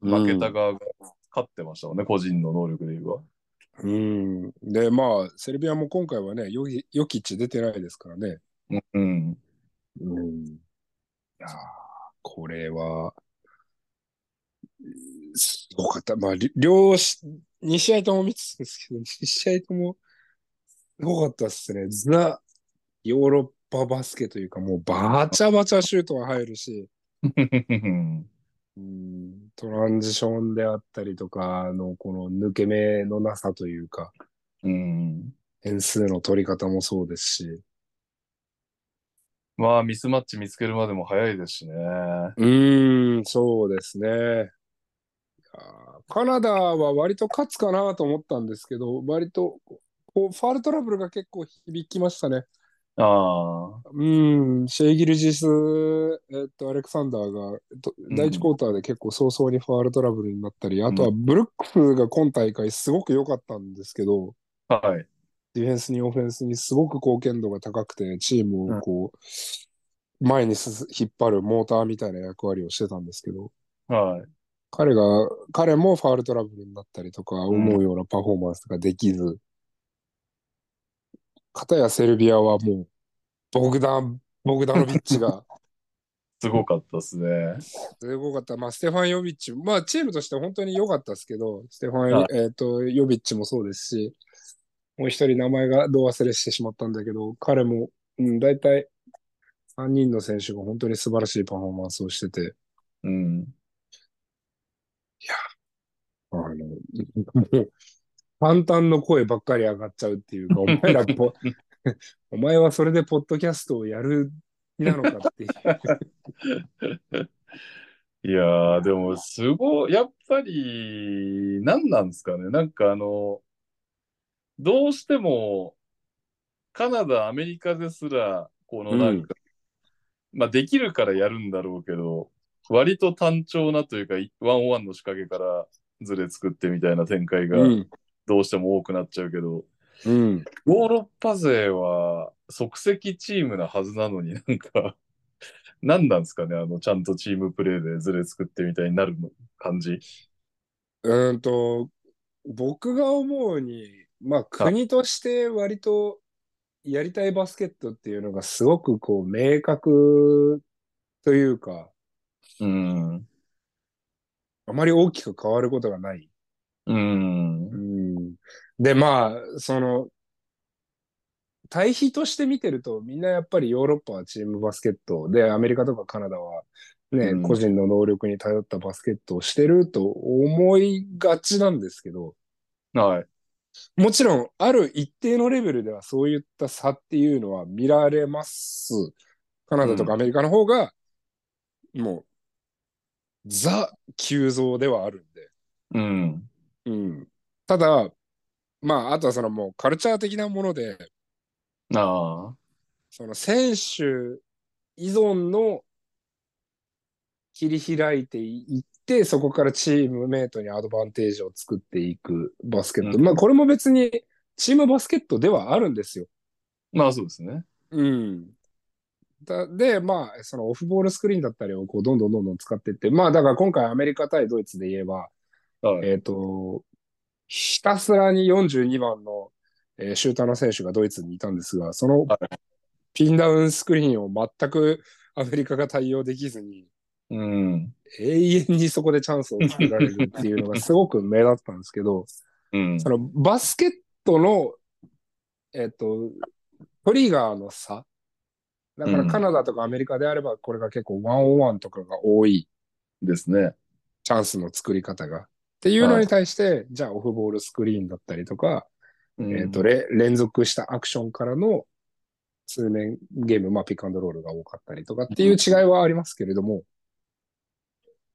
負けたうん側が勝ってましたもんね、個人の能力で言えば。うん。で、まあ、セルビアも今回はね、ヨギヨキッチ出てないですからね。うん。うん。いやーこれは、すごかった。まあ、り両し、2試合とも見てたんですけど、2試合ともすごかったですね。ザ・ヨーロッパバスケというか、もうバチャバチャシュートが入るし、うんトランジションであったりとかのこの抜け目のなさというか、うん。点数の取り方もそうですし、まあ、ミスマッチ見つけるまでも早いですしね。うーん、そうですね。いやーカナダは割と勝つかなと思ったんですけど、割とこうファールトラブルが結構響きましたね。ああ、うん、シェイギルジス、えっと、アレクサンダーが、とん第一クォーターで結構早々にファールトラブルになったり、あとはブルックスが今大会すごく良かったんですけど、はい。ディフェンスにオフェンスにすごく貢献度が高くて、チームをこう、前にす引っ張るモーターみたいな役割をしてたんですけど、はい。彼が、彼もファールトラブルになったりとか、ん思うようなパフォーマンスができず、片やセルビアはもう、ボグダン、ボグダノビッチが、すごかったですね。すごかった。まあ、ステファン・ヨビッチ、まあ、チームとして本当に良かったですけど、ステファン、はいえっ、と、ヨビッチもそうですし、もう一人名前がどう忘れしてしまったんだけど、彼も、うん、大体3人の選手が本当に素晴らしいパフォーマンスをしてて、うん。あの、もう、簡単の声ばっかり上がっちゃうっていうか、お前ら ポ、お前はそれでポッドキャストをやる気なのかっていう。いやー、でも、すごい、やっぱり、何なんですかね。なんかあの、どうしても、カナダ、アメリカですら、このなんか、まあ、できるからやるんだろうけど、割と単調なというか、ワンオンワンの仕掛けからずれ作ってみたいな展開がうん。どうしても多くなっちゃうけど、うん。ヨーロッパ勢は即席チームなはずなのになんか、何なんですかね、あの、ちゃんとチームプレーでずれ作ってみたいになるの感じ。うーんと、僕が思うに、まあ国として割とやりたいバスケットっていうのがすごくこう明確というか、うん。あまり大きく変わることがない。うんう。ん、で、まあ、その、対比として見てると、みんなやっぱりヨーロッパはチームバスケットで、アメリカとかカナダはね、うん個人の能力に頼ったバスケットをしてると思いがちなんですけど、はい。もちろん、ある一定のレベルではそういった差っていうのは見られます。カナダとかアメリカの方が、もう、ザ急増ではあるんで。うん。うん。ただ、まあ、あとはそのもうカルチャー的なもので、ああ。その選手依存の切り開いていって、そこからチームメイトにアドバンテージを作っていくバスケット。うんまあ、これも別にチームバスケットではあるんですよ。まあそうですね。うん。だで、まあ、そのオフボールスクリーンだったりをこうどんどんどんどん使っていって、まあ、だから今回アメリカ対ドイツで言えば、はい。えっ、と、ひたすらに42番の、えーシューターの選手がドイツにいたんですが、そのはいピンダウンスクリーンを全くアメリカが対応できずに、うん。永遠にそこでチャンスを作られるっていうのがすごく目立ったんですけど、うんそ。のバスケットの、えっ、と、トリガーの差。だからカナダとかアメリカであれば、これが結構ワンオンワンとかが多いですね。チャンスの作り方が。っていうのに対して、じゃあオフボールスクリーンだったりとか、うん。えっ、と、れ連続したアクションからの通年ゲーム、まあピックアンドロールが多かったりとかっていう違いはありますけれども、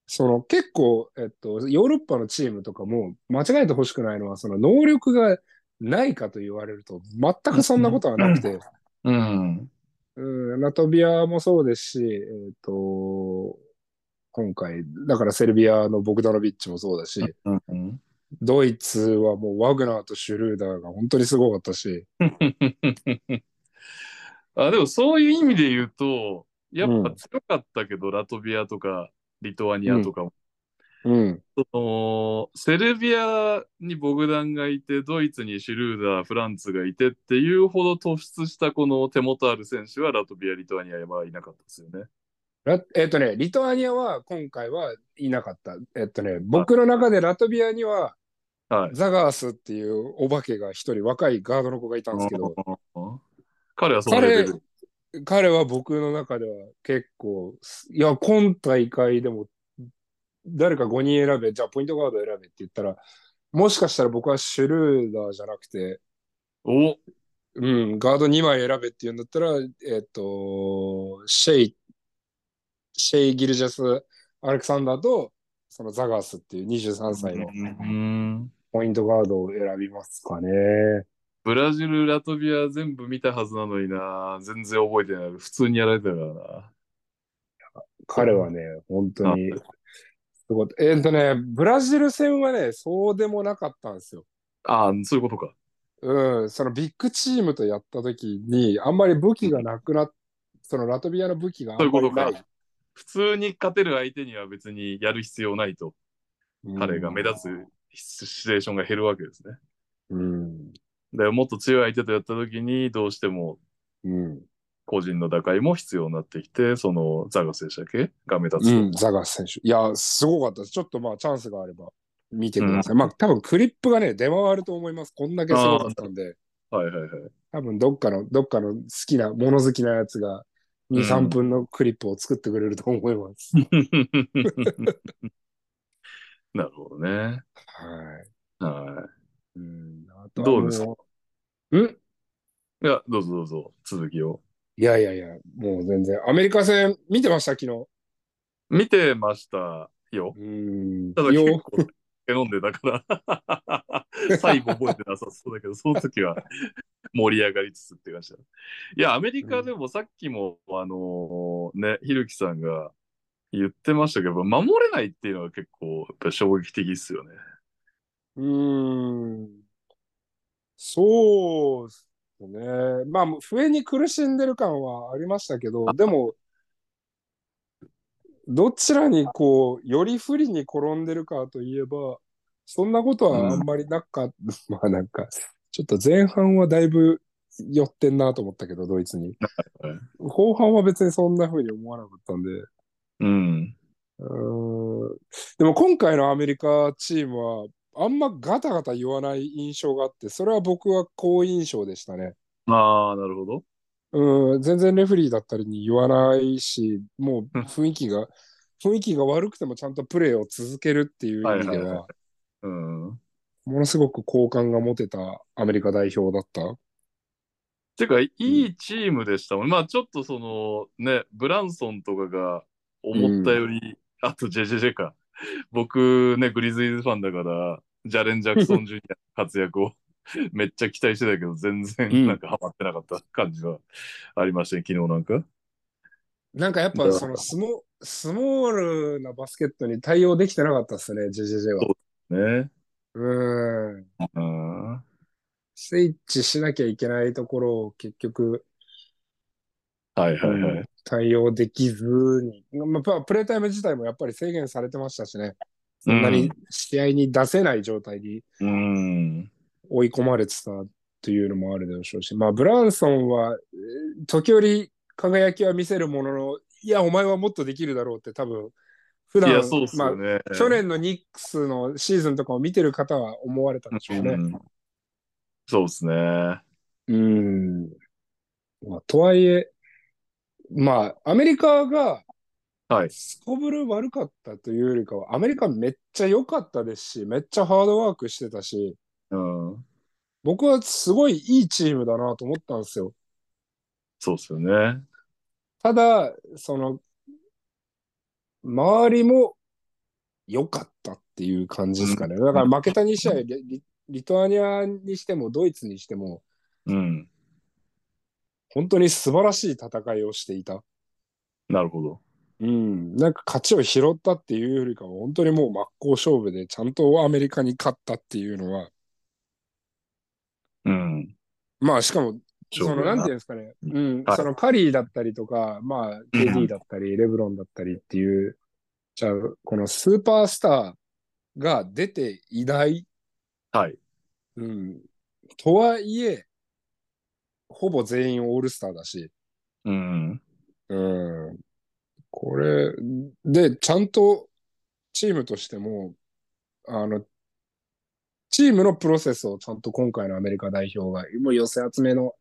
その結構、えっと、ヨーロッパのチームとかも間違えてほしくないのは、その能力がないかと言われると、全くそんなことはなくて、うん。うん、ラトビアもそうですし、えっ、と、今回、だからセルビアのボグダノビッチもそうだし、うん。ドイツはもうワグナーとシュルーダーが本当にすごかったし、あ、でもそういう意味で言うと、やっぱ強かったけど、ラトビアとかリトアニアとかも、うん、そのセルビアにボグダンがいて、ドイツにシュルーダー、フランツがいてっていうほど突出したこの手元ある選手はラトビア、リトアニアはいなかったですよね。ラえっ、とね、リトアニアは今回はいなかった。えっ、とね、僕の中でラトビアにははい。ザガースっていうお化けが一人若いガードの子がいたんですけど、彼はそのレベ彼は僕の中では結構、いや、今大会でも誰か5人選べ、じゃあポイントガード選べって言ったら、もしかしたら僕はシュルーダーじゃなくて、おうん、ガード2枚選べっていうんだったら、えっ、と、シェイ、シェイ・ギルジャス・アレクサンダーと、そのザガースっていう23歳のうんポイントガードを選びますかね。ブラジル、ラトビア全部見たはずなのにな。全然覚えてない。普通にやられてたからな。彼はね、本当に、すごい。えっ、とね、ブラジル戦はね、そうでもなかったんですよ。ああ、そういうことか。うん、そのビッグチームとやった時に、あんまり武器がなくなっ、そのラトビアの武器があんまりない。普通に勝てる相手には別にやる必要ないと。彼が目立つシチュエーションが減るわけですね。うん。でもっと強い相手とやった時にどうしてもうん。個人の打開も必要になってきて、そのザガスでしたっけが目立つと。うん、ザガス選手。いや、すごかったです。ちょっとまあ、チャンスがあれば見てください。まあ、多分クリップがね、出回ると思います。こんだけすごかったんで、はいはいはい。多分どっかの、どっかの好きな、物好きなやつが、2、うん3分のクリップを作ってくれると思います。なるほどね。はい。はうん、あとはどうですか？ん？い。いや、どうぞどうぞ、続きを。いやいやいや、もう全然。アメリカ戦見てました、昨日。見てましたよ。うん。ただ結よ構酒飲んでたから、最後覚えてなさそうだけど、その時は盛り上がりつつって感じだ。いや、アメリカでもさっきも、あのね、ひるきさんが言ってましたけど、守れないっていうのは結構やっぱ衝撃的ですよね。うーん。そうですね。まあ、笛に苦しんでる感はありましたけど、でも、どちらにこう、より不利に転んでるかといえば、そんなことはあんまりなかった。まあなんか、ちょっと前半はだいぶ寄ってんなと思ったけど、ドイツに。はい後半は別にそんな風に思わなかったんで。うん。うーんでも今回のアメリカチームは、あんまガタガタ言わない印象があって、それは僕は好印象でしたね。ああ、なるほど。うん、全然レフェリーだったりに言わないし、もう雰囲気が、雰囲気が悪くてもちゃんとプレーを続けるっていう意味ではいはいはは、うん。ものすごく好感が持てたアメリカ代表だった。てか、いいチームでしたもん。まあ、ちょっとその、ね、ブランソンとかが思ったより、あと、ジェジェジェか。僕、ね、グリズリーズファンだから、ジャレン・ジャクソン・ジュニアの活躍を めっちゃ期待してたけど、全うん然なんかハマってなかった感じはありましたね、昨日なんか。なんかやっぱそのスモスモールなバスケットに対応できてなかったっすね、ジェジェジェは。ね。うん。うん。スイッチしなきゃいけないところを結局、はいはいはい。対応できずに、まあ、プレータイム自体もやっぱり制限されてましたしね、そんなに試合に出せない状態にうん。追い込まれてたというのもあるでしょうし、まあ、ブランソンは、えー時折輝きは見せるものの、いや、お前はもっとできるだろうって多分、普段いや、そうっすまあ。去年のニックスのシーズンとかを見てる方は思われたでしょうね。うんそうですね。うん。まあ、とはいえ、まあ、アメリカがはい。すこぶる悪かったというよりかは、アメリカめっちゃ良かったですし、めっちゃハードワークしてたし、うん。僕はすごいいいチームだなと思ったんですよ。そうっすよね。ただ、その、周りも良かったっていう感じですかね。だから負けた2試合、リリリトアニアにしてもドイツにしても、うん。本当に素晴らしい戦いをしていた。なるほど。うん、なんか勝ちを拾ったっていうよりかは、本当にもう真っ向勝負で、ちゃんとアメリカに勝ったっていうのは、うん。まあしかも、その、なんていうんうですかね、うん、はい。そのカリーだったりとか、まあ、KD だったり、レブロンだったりっていう、じゃあ、このスーパースターが出ていない、はい。うん、とはいえ、ほぼ全員オールスターだし、うん。うん、これ、で、ちゃんとチームとしても、あの、チームのプロセスをちゃんと今回のアメリカ代表が、もう寄せ集めの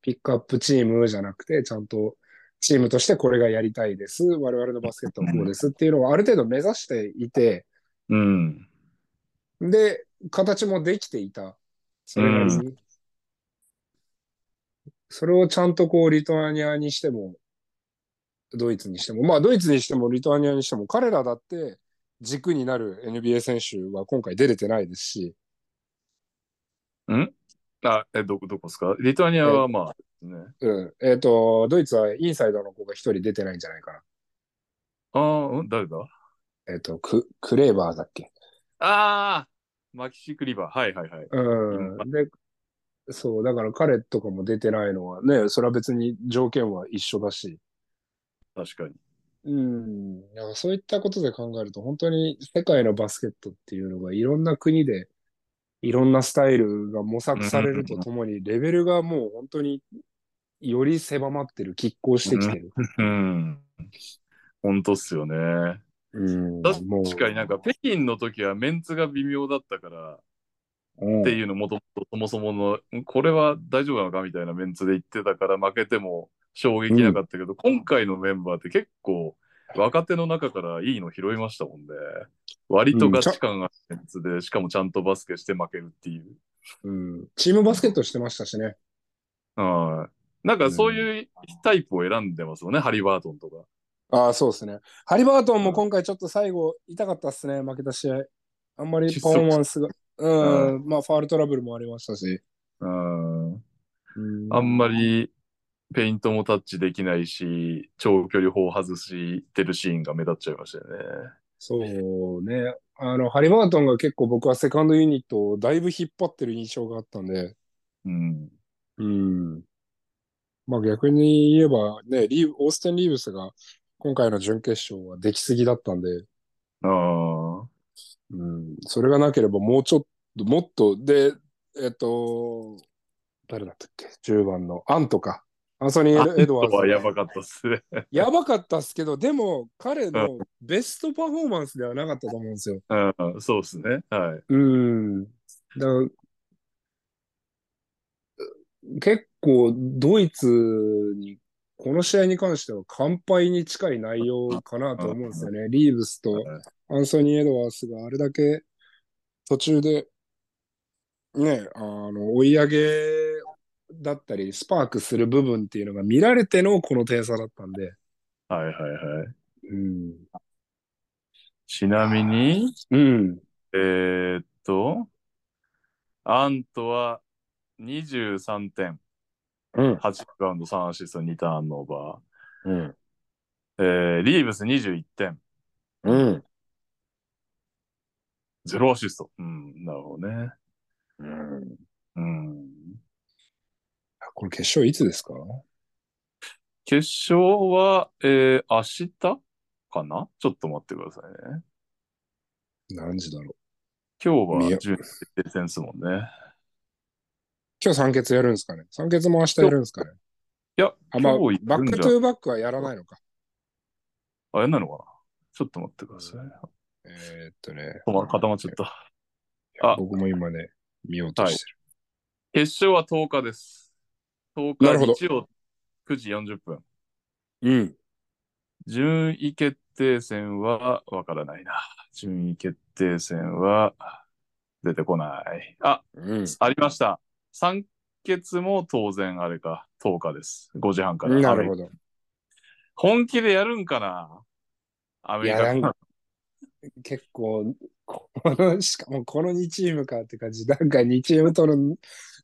ピックアップチームじゃなくて、ちゃんとチームとしてこれがやりたいです。我々のバスケットはこうですっていうのをある程度目指していて、うん。で、形もできていた。それなりに。それをちゃんとこう、リトアニアにしても、ドイツにしても、まあ、ドイツにしてもリトアニアにしても、彼らだって軸になる NBA 選手は今回出れてないですし、ん？あ、え、どこ、どこですか？リトアニアはまあ、ね。うん。えっ、と、ドイツはインサイドの子が一人出てないんじゃないかな。ああ、うん、誰だ？えっ、と、ク、クレーバーだっけ？ああマキシクリバー。はいはいはい。うん。で、そう、だから彼とかも出てないのはね、それは別に条件は一緒だし。確かに。うん。だからそういったことで考えると、本当に世界のバスケットっていうのがいろんな国で、いろんなスタイルが模索されるとともに、レベルがもう本当により狭まってる、拮抗してきてる。うん。本当っすよね。確かになんか北京の時はメンツが微妙だったからっていうのもともとそもそものこれは大丈夫なのかみたいなメンツで言ってたから負けても衝撃なかったけど、今回のメンバーって結構若手の中からいいの拾いましたもんね。割とガチ感があるメンツで、しかもちゃんとバスケして負けるっていう。うん。チームバスケットしてましたしね。はい。なんかそういうタイプを選んでますよね、ハリバートンとか。ああ、そうですね。ハリバートンも今回ちょっと最後痛かったっすね、負けた試合。あんまりパフォーマンスが、うん、まあファールトラブルもありましたし。うん。うんあんまりペイントもタッチできないし、長距離砲外してるシーンが目立っちゃいましたよね。そうね。あの、ハリバートンが結構僕はセカンドユニットをだいぶ引っ張ってる印象があったんで。うん。うん。まあ逆に言えばね、リーブ、オーステン・リーブスが今回の準決勝は出来すぎだったんで、ああ。うん、それがなければもうちょっと、もっと、で、えっと、誰だったっけ ?10 番のアントか。アンソニー・エドワーズ。はやばかったっすね。やばかったっすけど、でも彼のベストパフォーマンスではなかったと思うんですよ。うん、そうですね。はい。うん。だ結構ドイツにこの試合に関しては完敗に近い内容かなと思うんですよね。リーブスとアンソニー・エドワースがあれだけ途中でね、あの追い上げだったりスパークする部分っていうのが見られてのこの点差だったんで。はいはいはい。うん。ちなみに、うん。えー、っと、アントは23点、うん。8ラウンド3アシスト2ターンオーバうん。ー。えー、リーブス21点、うん。0アシスト。うん、なるほどね。うん。うん。これ決勝いつですか？決勝は、えー、明日かな？ちょっと待ってくださいね。何時だろう？今日は準決戦ですもんね。今日三欠やるんですかね？3決も明日やるんですかね？いや、あ、まあ、 back to back はやらないのか。あれなのかな？ちょっと待ってください。えーっとね。固まっちゃった。あ僕も今ね、見ようとしてる。決勝は10日です。10なるほど日日曜9時40分。うん。順位決定戦はわからないな。順位決定戦は出てこない。あ、うん。ありました。三決も当然あれか、10日です。5時半から。なるほど。本気でやるんかな？アメリカ結構、この、しかもこの2チームかって感じ。なんか2チームとのぬ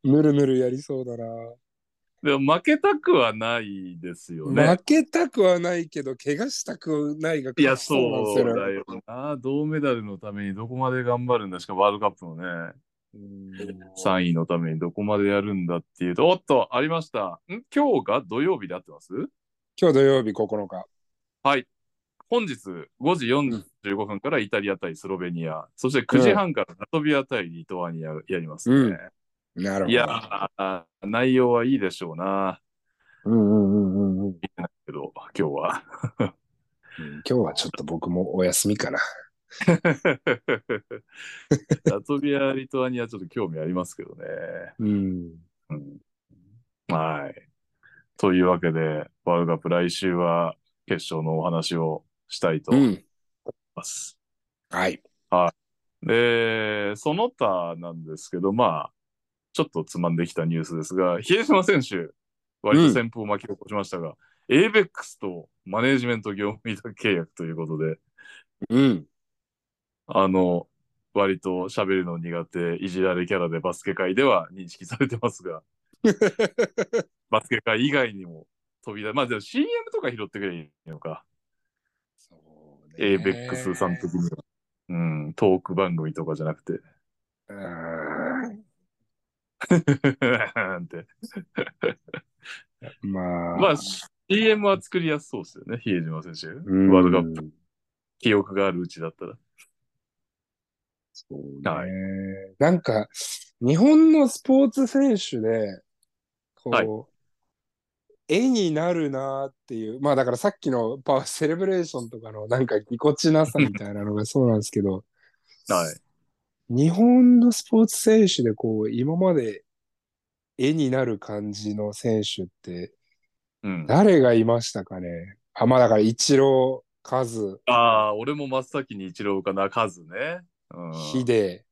るぬるやりそうだな。でも負けたくはないですよね。負けたくはないけど、怪我したくないがいや、そうだよな。銅メダルのためにどこまで頑張るんだしか、ワールドカップのね、うん3位のためにどこまでやるんだっていうと、おっと、ありました。ん？今日が土曜日で合ってます？今日土曜日9日。はい。本日5時45分からイタリア対スロベニア、そして9時半からラトビア対リトアニアやりますね。うんなるほど。いやー、内容はいいでしょうな。うんうんうんうんうん。けど、今日は。うん今日はちょっと僕もお休みかな。ラトビア、リトアニアちょっと興味ありますけどね。うん。うんはい。というわけで、ワールドカップ来週は決勝のお話をしたいと思いうん。ます。はい。で、その他なんですけど、まあ、ちょっとつまんできたニュースですが、比江島選手、割と旋風を巻き起こしましたが、ABEX とマネージメント業務委託契約ということで、うん。あの、割と喋るの苦手、いじられキャラでバスケ界では認識されてますが、バスケ界以外にも飛び出、まあでも CM とか拾ってくればいいのか。そうね ABEX さん的には。うん、トーク番組とかじゃなくて。うーん ってまあ。まあ、CM は作りやすそうですよね、比江島選手。うんワールドカップ、記憶があるうちだったら。そうね。はいなんか、日本のスポーツ選手で、こう、はい絵になるなっていう、まあだからさっきのパワーセレブレーションとかのなんかぎこちなさみたいなのがそうなんですけど、はい。日本のスポーツ選手でこう、今まで絵になる感じの選手ってうん。誰がいましたかね？あ、まあだからイチロー、カズ、ああ、俺も真っ先に一郎かな、数ね。うん。ヒデ。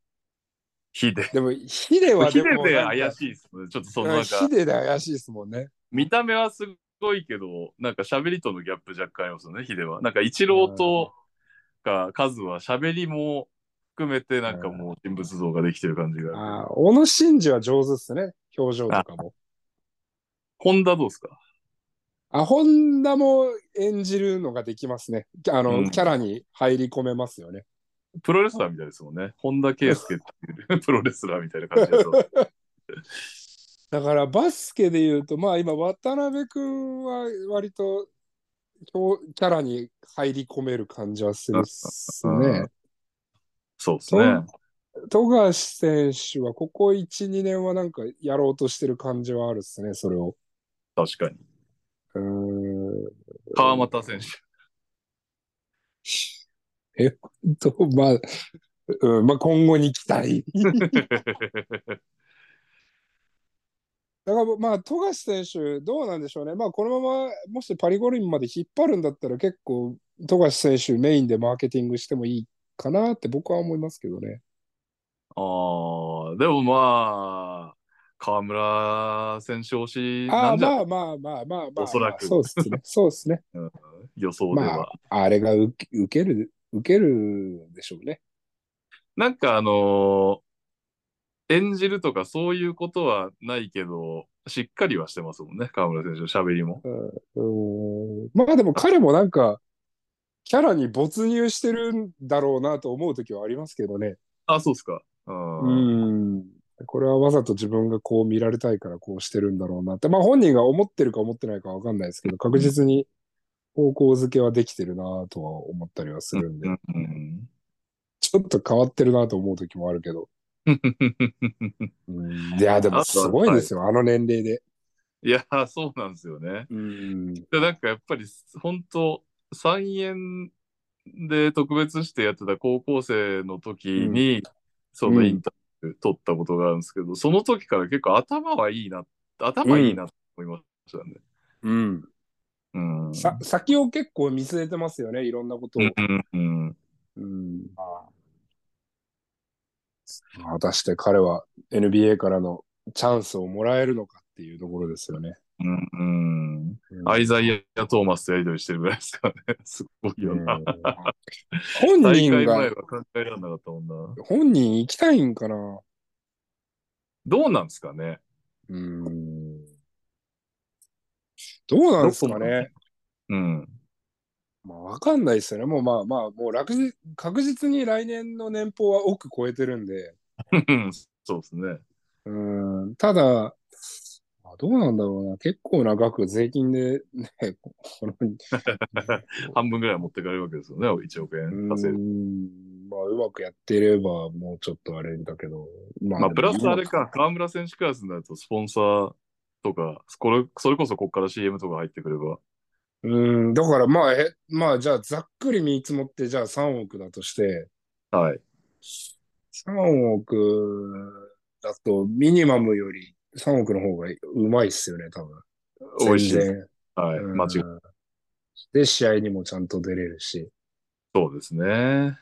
ヒデ。でもヒデはヒデででもなんか怪しいっすね。ちょっとそのなんかヒ、デで怪しいですもんね。見た目はすごいけど、なんか喋りとのギャップ若干ありますよね、ヒデは。なんか一郎とか数は喋りも含めてなんかもう人物像ができてる感じがある。ああ、小野伸二は上手っすね。表情とかも。ホンダどうですか？あ、本田も演じるのができますね。あの、うんキャラに入り込めますよね。プロレスラーみたいですもんね。本田圭佑っていう プロレスラーみたいな感じだと。だからバスケで言うと、まあ今、渡辺君は割と表キャラに入り込める感じはするっすね。そうですね。富樫選手はここ1、2年はなんかやろうとしてる感じはあるっすね、それを。確かに。うーん。川又選手。え、と、まあ、うん、まあ今後に期待。だからまあ、富樫選手、どうなんでしょうね。まあ、このまま、もしパリ五輪まで引っ張るんだったら、結構、富樫選手メインでマーケティングしてもいいかなって僕は思いますけどね。ああ、でもまあ、河村選手推しああ、なんじゃ、まあまあまあまあまあ、おそらくそうですね。そうですね。予想では。まあ、あれが受け受ける、受けるでしょうね。なんかあのー演じるとかそういうことはないけど、しっかりはしてますもんね、河村選手の喋りも。うんまあでも彼もなんか、キャラに没入してるんだろうなと思う時はありますけどね。あ、そうっすか。う。うんん。これはわざと自分がこう見られたいからこうしてるんだろうなって。まあ本人が思ってるか思ってないかわかんないですけど、確実に方向づけはできてるなとは思ったりはするんで、うんうんちょっと変わってるなと思う時もあるけど。うん、いや、でもすごいですよ、あの年齢で。いや、そうなんですよね。うん。でなんかやっぱり、本当3円で特別してやってた高校生の時に、そのインタビュー取ったことがあるんですけど、その時から結構頭はいいな、頭いいなと思いましたね。うん。うん。さ先を結構見据えてますよね、いろんなことを。うんうんうん果たして彼は NBA からのチャンスをもらえるのかっていうところですよね。うんうんうんアイザイア・トーマスとやり取りしてるぐらいですからね。すごいよな。うん本大人が会前は、考えられなかったもんな。本人行きたいんかなどうなんですかね。うん。どうなんですかね。うん。まあ、わかんないですよね。もうまあまあ、もう楽実確実に来年の年俸は億超えてるんで。そうですね。うん。ただ、まあどうなんだろうな。結構な額税金でね、この 半分ぐらい持ってかれるわけですよね。1億円う稼いまあ、うまくやってれば、もうちょっとあれだけど。ままあ、プラスあれか。か、河村選手クラスになると、スポンサーとか、これそれこそここから CM とか入ってくれば。うん、だからまあ、え、まあ、じゃあ、ざっくり見積もって、じゃあ3億だとして、はい。3億だと、ミニマムより3億の方がうまいっすよね、多分。美味しいはい。うん間違い。で、試合にもちゃんと出れるし。そうですね。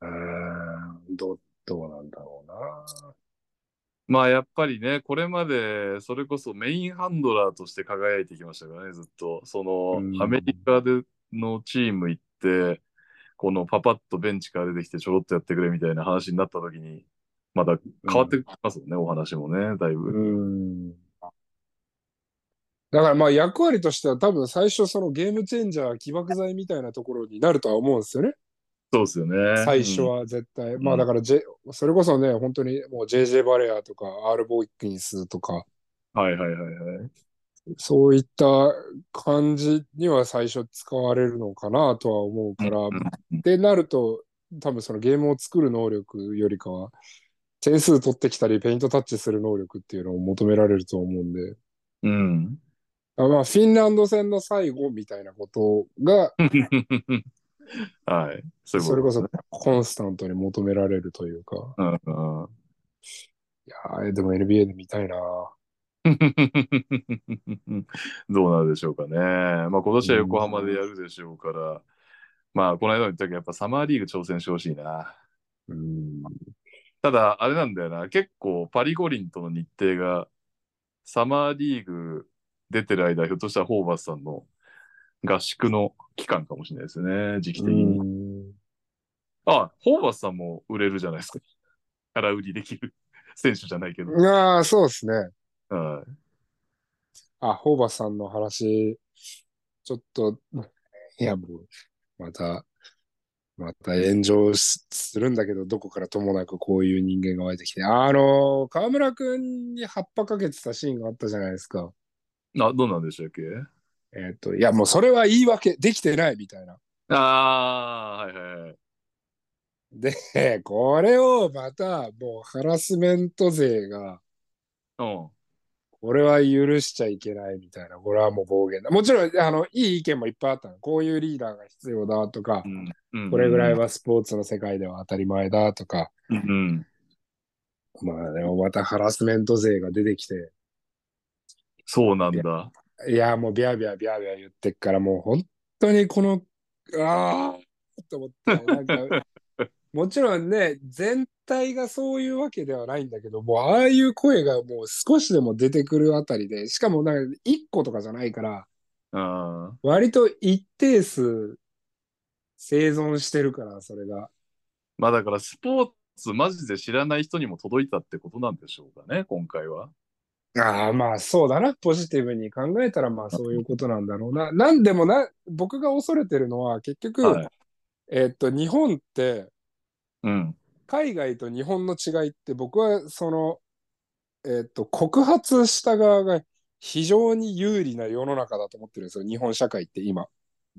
うん、ど、どうなんだろうな。まあやっぱりね、これまでそれこそメインハンドラーとして輝いてきましたからね、ずっと。そうんのアメリカでのチーム行って、このパパッとベンチから出てきてちょろっとやってくれみたいな話になった時に、まだ変わってきますもんね、お話もね、だいぶ。うん。だからまあ役割としては多分最初そのゲームチェンジャー起爆剤みたいなところになるとは思うんですよね。そうですよね。最初は絶対。まあだから、J、それこそね、本当にもう JJ バレアとか R ボイキンスとか、うん。はいはいはいはい。そういった感じには最初使われるのかなとは思うから、うんってなると、多分そのゲームを作る能力よりかは、点数取ってきたり、ペイントタッチする能力っていうのを求められると思うんで、うん。あまあ、フィンランド戦の最後みたいなことが、はい。それこそ。コンスタントに求められるというか、うんうんいやーでも NBA で見たいな。どうなるでしょうかね。まあ今年は横浜でやるでしょうから、まあこの間も言ったけど、やっぱサマーリーグ挑戦してほしいな。うん。ただ、あれなんだよな、結構パリ五輪との日程が、サマーリーグ出てる間、ひょっとしたらホーバスさんの合宿の期間かもしれないですね、時期的に。うんあ、ホーバスさんも売れるじゃないですか。空売りできる 選手じゃないけど。ああ、そうですね。はいあ、ホーバスさんの話、ちょっと、いや、もう、また、また炎上しするんだけど、どこからともなくこういう人間が湧いてきて、あの、河村くんに葉っぱかけてたシーンがあったじゃないですか。あ、どうなんでしたっけ？えっ、と、いや、もうそれは言い訳できてないみたいな。ああー、はいはいはい。で、これをまた、もうハラスメント勢が、うん。これは許しちゃいけないみたいな、これはもう暴言だ。もちろん、あの、いい意見もいっぱいあったの。こういうリーダーが必要だとかう、んうんこれぐらいはスポーツの世界では当たり前だとか、うんうん。まあでもまたハラスメント勢が出てきて、そうなんだ。いや、もうビャービャービャービャー言ってっから、もう本当にこの、ああと思って、なんか、もちろんね、全体がそういうわけではないんだけど、もうああいう声がもう少しでも出てくるあたりで、しかもなんか1個とかじゃないから、割と一定数生存してるから、それが。まあだからスポーツマジで知らない人にも届いたってことなんでしょうかね、今回は。ああ、まあそうだな。ポジティブに考えたら、まあそういうことなんだろうな。なんでもな、僕が恐れてるのは、結局、はいえっと、日本って、うん。海外と日本の違いって、僕はその、えっと、告発した側が非常に有利な世の中だと思ってるんですよ。日本社会って今。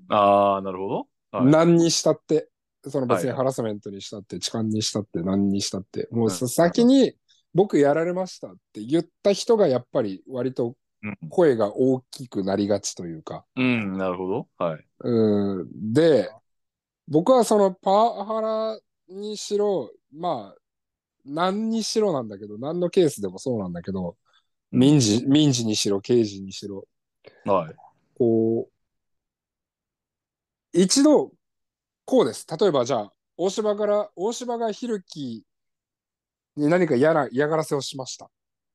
ああ、なるほど。はい何にしたって。その別にはいハラスメントにしたって、痴漢にしたって、何にしたって。もう先に僕やられましたって言った人がやっぱり割とうん声が大きくなりがちというか。うん、なるほど。はい。うん。で、僕はそのパワハラにしろ、まあ、何にしろなんだけど、何のケースでもそうなんだけど、うん民事、民事にしろ、刑事にしろ、はい。こう、一度、こうです。例えばじゃあ、大柴から、大柴がひるきに何か嫌な、嫌がらせをしました。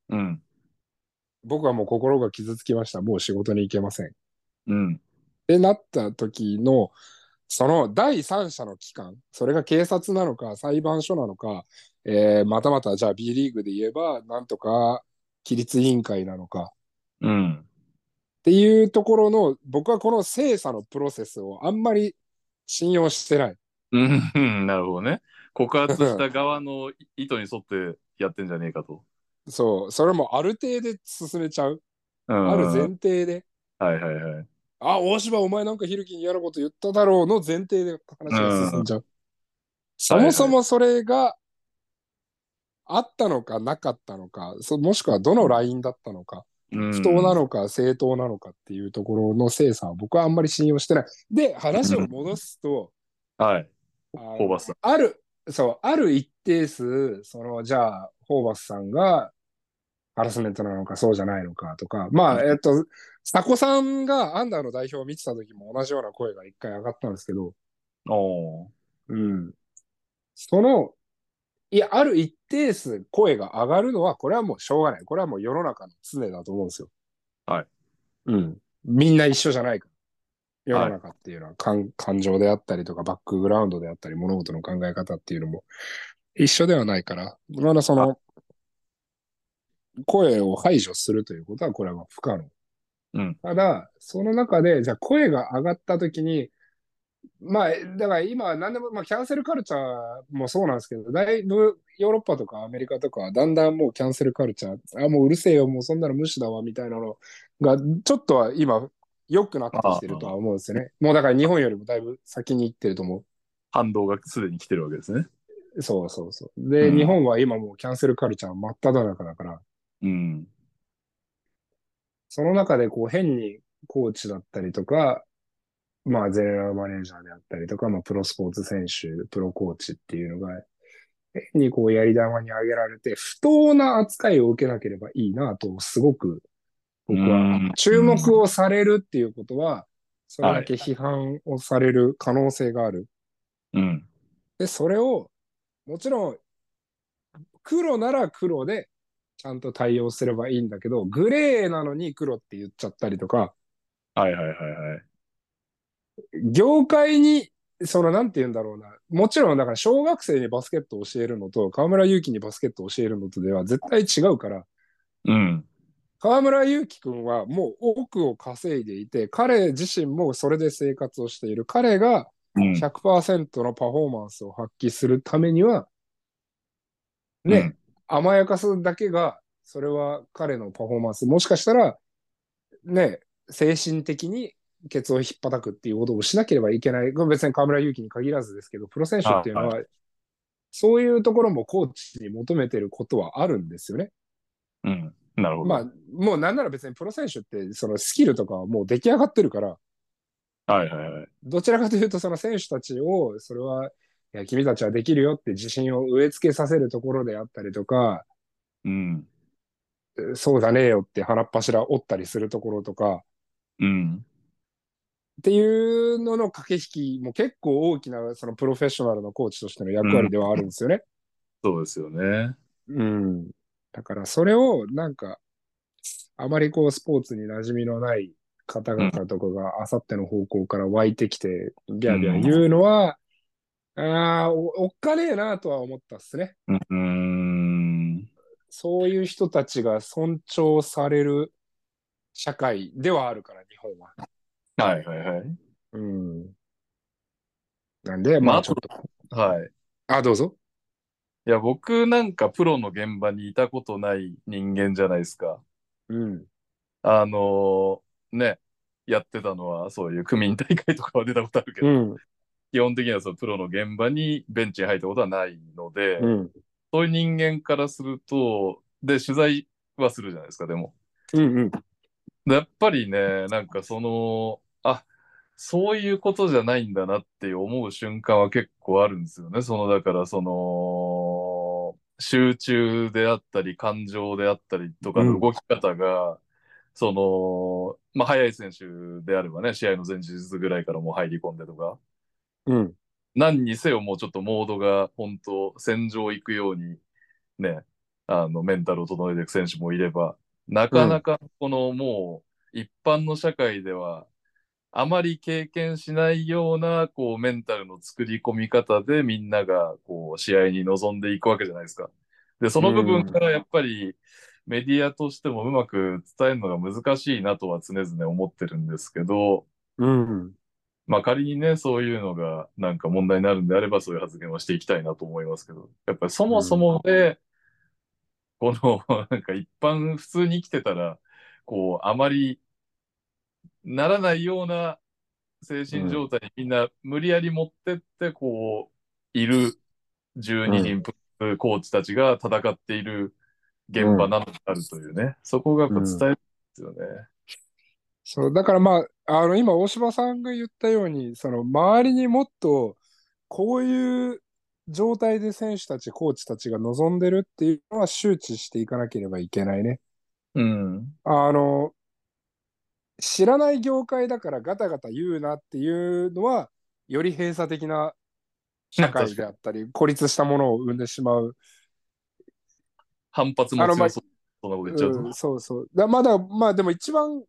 うん。僕はもう心が傷つきました。もう仕事に行けません。っうん。てなった時の、その第三者の機関、それが警察なのか、裁判所なのか、えーまたまたじゃあ B リーグで言えば、なんとか、規律委員会なのか、うん。っていうところの、僕はこの精査のプロセスをあんまり信用してない。うん、なるほどね。告発した側の意図に沿ってやってんじゃねえかと。そう、それもある程度進めちゃう。うん、ある前提で、はいはいはい。あ、大柴お前なんかひるきに嫌なこと言っただろうの前提で話が進んじゃう。そもそもそれがあったのかなかったのか、そもしくはどのラインだったのか、うん、不当なのか正当なのかっていうところの精査は僕はあんまり信用してない。で、話を戻すと、はい。ホーバスさん。ある、そう、ある一定数、その、じゃあ、ホーバスさんがハラスメントなのかそうじゃないのかとか、まあ、えっと、佐古さんがアンダーの代表を見てた時も同じような声が一回上がったんですけど、おーうん。そのいや、ある一定数声が上がるのは、これはもうしょうがない。これはもう世の中の常だと思うんですよ。はい。うん。みんな一緒じゃないから。世の中っていうのは、感感情であったりとか、バックグラウンドであったり、物事の考え方っていうのも一緒ではないから、まだその、声を排除するということは、これはまあ不可能。うんただ、その中で、じゃあ声が上がったときに、まあ、だから今、何でも、まあ、キャンセルカルチャーもそうなんですけど、だいぶヨーロッパとかアメリカとかは、だんだんもうキャンセルカルチャー、あ、もううるせえよ、もうそんなの無視だわ、みたいなのが、ちょっとは今、良くなってきてるとは思うんですよね。もうだから日本よりもだいぶ先に行ってると思反動がすでに来てるわけですね。う。そうそうそう。で、うん日本は今もうキャンセルカルチャー真っ只中だから、うん。その中でこう変にコーチだったりとか、まあゼネラルマネージャーであったりとか、まあプロスポーツ選手、プロコーチっていうのが、変にこうやり玉に挙げられて、不当な扱いを受けなければいいなと、すごく僕うはん注目をされるっていうことは、それだけ批判をされる可能性がある。うん。で、それを、もちろん、黒なら黒で、ちゃんと対応すればいいんだけど、グレーなのに黒って言っちゃったりとか、はいはいはいはい。業界に、その、なんて言うんだろうな。もちろん、だから、小学生にバスケットを教えるのと、河村勇輝にバスケットを教えるのとでは絶対違うから、うん。河村勇輝くんはもう億を稼いでいて、彼自身もそれで生活をしている。彼がうん。100%のパフォーマンスを発揮するためには、ね、甘やかすだけが、それは彼のパフォーマンス、もしかしたら、ね、精神的にケツを引っ叩くっていうことをしなければいけない。別に河村勇輝に限らずですけど、プロ選手っていうのは、そういうところもコーチに求めてることはあるんですよね。うん。なるほど。まあ、もうなんなら別にプロ選手って、そのスキルとかはもう出来上がってるから、はいはいはい。どちらかというと、その選手たちを、それは、いや、君たちはできるよって自信を植え付けさせるところであったりとか、うん。そうだねえよって鼻っ柱折ったりするところとか、うん。っていうのの駆け引きも結構大きな、そのプロフェッショナルのコーチとしての役割ではあるんですよね。そうですよね。うん。だから、それを、なんか、あまりこう、スポーツに馴染みのない方々とかが、あさっての方向から湧いてきて、ギャーギャー言うのは、ああ、おおっかねえなとは思ったっすね。うーん。そういう人たちが尊重される社会ではあるから、日本は。はいはいはい。うん。なんで、まあまあちょっと。はい。あ、どうぞ。いや、僕なんかプロの現場にいたことない人間じゃないですか。うん。あのーね、やってたのはそういう区民大会とかは出たことあるけど、うん。基本的にはそのプロの現場にベンチに入ったことはないので、うん。そういう人間からすると、で、取材はするじゃないですか、でも。うん。うん。でやっぱりね、なんかその、あ、そういうことじゃないんだなって思う瞬間は結構あるんですよね。その、だからその、集中であったり、感情であったりとかの動き方が、その、まあ、速い選手であればね、試合の前日ぐらいからもう入り込んでとか、うん。何にせよもうちょっとモードが本当戦場行くようにね、あのメンタルを整えていく選手もいれば、なかなかこのもう一般の社会ではあまり経験しないようなこうメンタルの作り込み方でみんながこう試合に臨んでいくわけじゃないですか。で、その部分からやっぱりメディアとしてもうまく伝えるのが難しいなとは常々思ってるんですけど、うん。まあ仮にね、そういうのがなんか問題になるんであれば、そういう発言はしていきたいなと思いますけど、やっぱりそもそもで、この、なんか一般普通に生きてたら、こう、あまりならないような精神状態にみんな無理やり持ってって、こう、いる12人プロコーチたちが戦っている現場なのであるというね、そこがやっぱ伝えるんですよね。そう、だからまあ、あの、今、大島さんが言ったように、その、周りにもっと、こういう状態で選手たち、コーチたちが望んでるっていうのは周知していかなければいけないね。うん。あの、知らない業界だからガタガタ言うなっていうのは、より閉鎖的な社会であったり、孤立したものを生んでしまう。反発も強そう。なこと言っちゃうと。うん、そうそう。だまだ、まあでも一番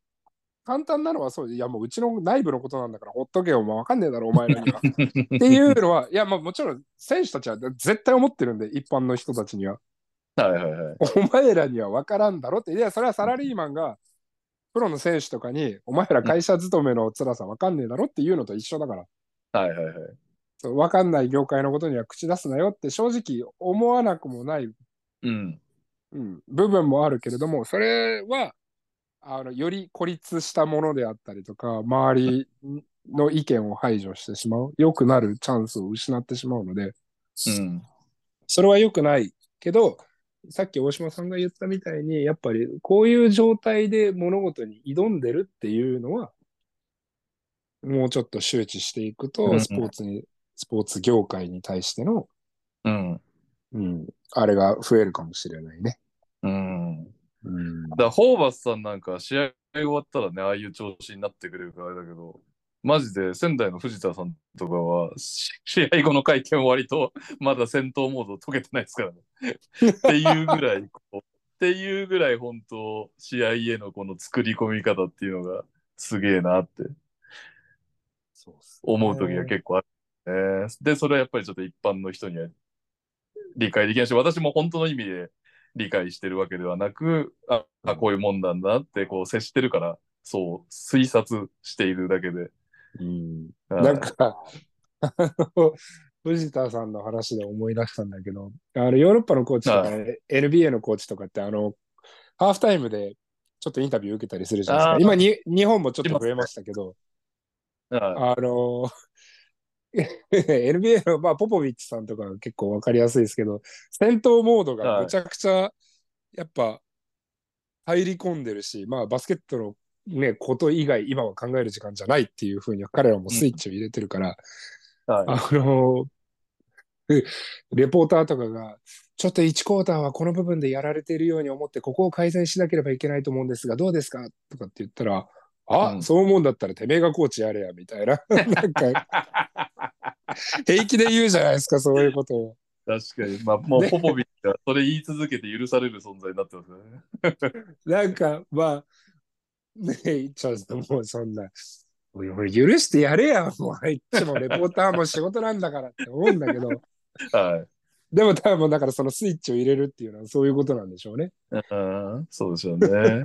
簡単なのはそうで、いやもううちの内部のことなんだからほっとけよ、まあわかんねえだろ、お前らには。っていうのは、いやまあもちろん選手たちは絶対思ってるんで、一般の人たちには。はいはいはい。お前らには分からんだろって。いや、それはサラリーマンが、プロの選手とかに、お前ら会社勤めの辛さ分かんねえだろっていうのと一緒だから。はいはいはい。そう分かんない業界のことには口出すなよって正直思わなくもない、うん。うん、部分もあるけれども、それは、あのより孤立したものであったりとか、周りの意見を排除してしまう、良くなるチャンスを失ってしまうので、うん。それは良くないけど、さっき大島さんが言ったみたいに、やっぱりこういう状態で物事に挑んでるっていうのは、もうちょっと周知していくうんうと、んスポーツに、スポーツ業界に対しての、うん。うん、あれが増えるかもしれないね。うん。うんだホーバスさんなんか試合終わったらね、ああいう調子になってくれるからあれだけど、マジで仙台の藤田さんとかは、し試合後の会見割とまだ戦闘モード解けてないですからね。っていうぐらいこう、っていうぐらい本当、試合へのこの作り込み方っていうのがすげえなってそう思う時が結構ある、ね。で、それはやっぱりちょっと一般の人には理解できないし、私も本当の意味で理解してるわけではなく、あ、あこういうもんなんだってこう接してるから、そう推察しているだけで。うん。はい。なんか、あの、藤田さんの話で思い出したんだけど、あの、ヨーロッパのコーチとか、は NBA のコーチとかって、あの、ハーフタイムでちょっとインタビュー受けたりするじゃないですか。今に、日本もちょっと増えましたけど、はあの、NBA の、まあ、ポポビッチさんとかが結構わかりやすいですけど、戦闘モードがはいむちゃくちゃ、やっぱ、入り込んでるし、まあ、バスケットのね、こと以外、今は考える時間じゃないっていうふうに、彼らもスイッチを入れてるから、い。はい。あの、えレポーターとかが、ちょっと1クォーターはこの部分でやられているように思って、ここを改善しなければいけないと思うんですが、どうですか？とかって言ったら、あ、うんそう思うんだったらてめえがコーチやれや、みたいな。なんか、平気で言うじゃないですか、そういうことを。確かに。まあ、もうねポポビッチはそれ言い続けて許される存在になってますよね。なんか、まあ、ねちょっともうそんな、おいおい許してやれや、もう、あいつもレポーターも仕事なんだからって思うんだけど、はい。でも多分だからそのスイッチを入れるっていうのはそういうことなんでしょうね。うん、そうでしょうね。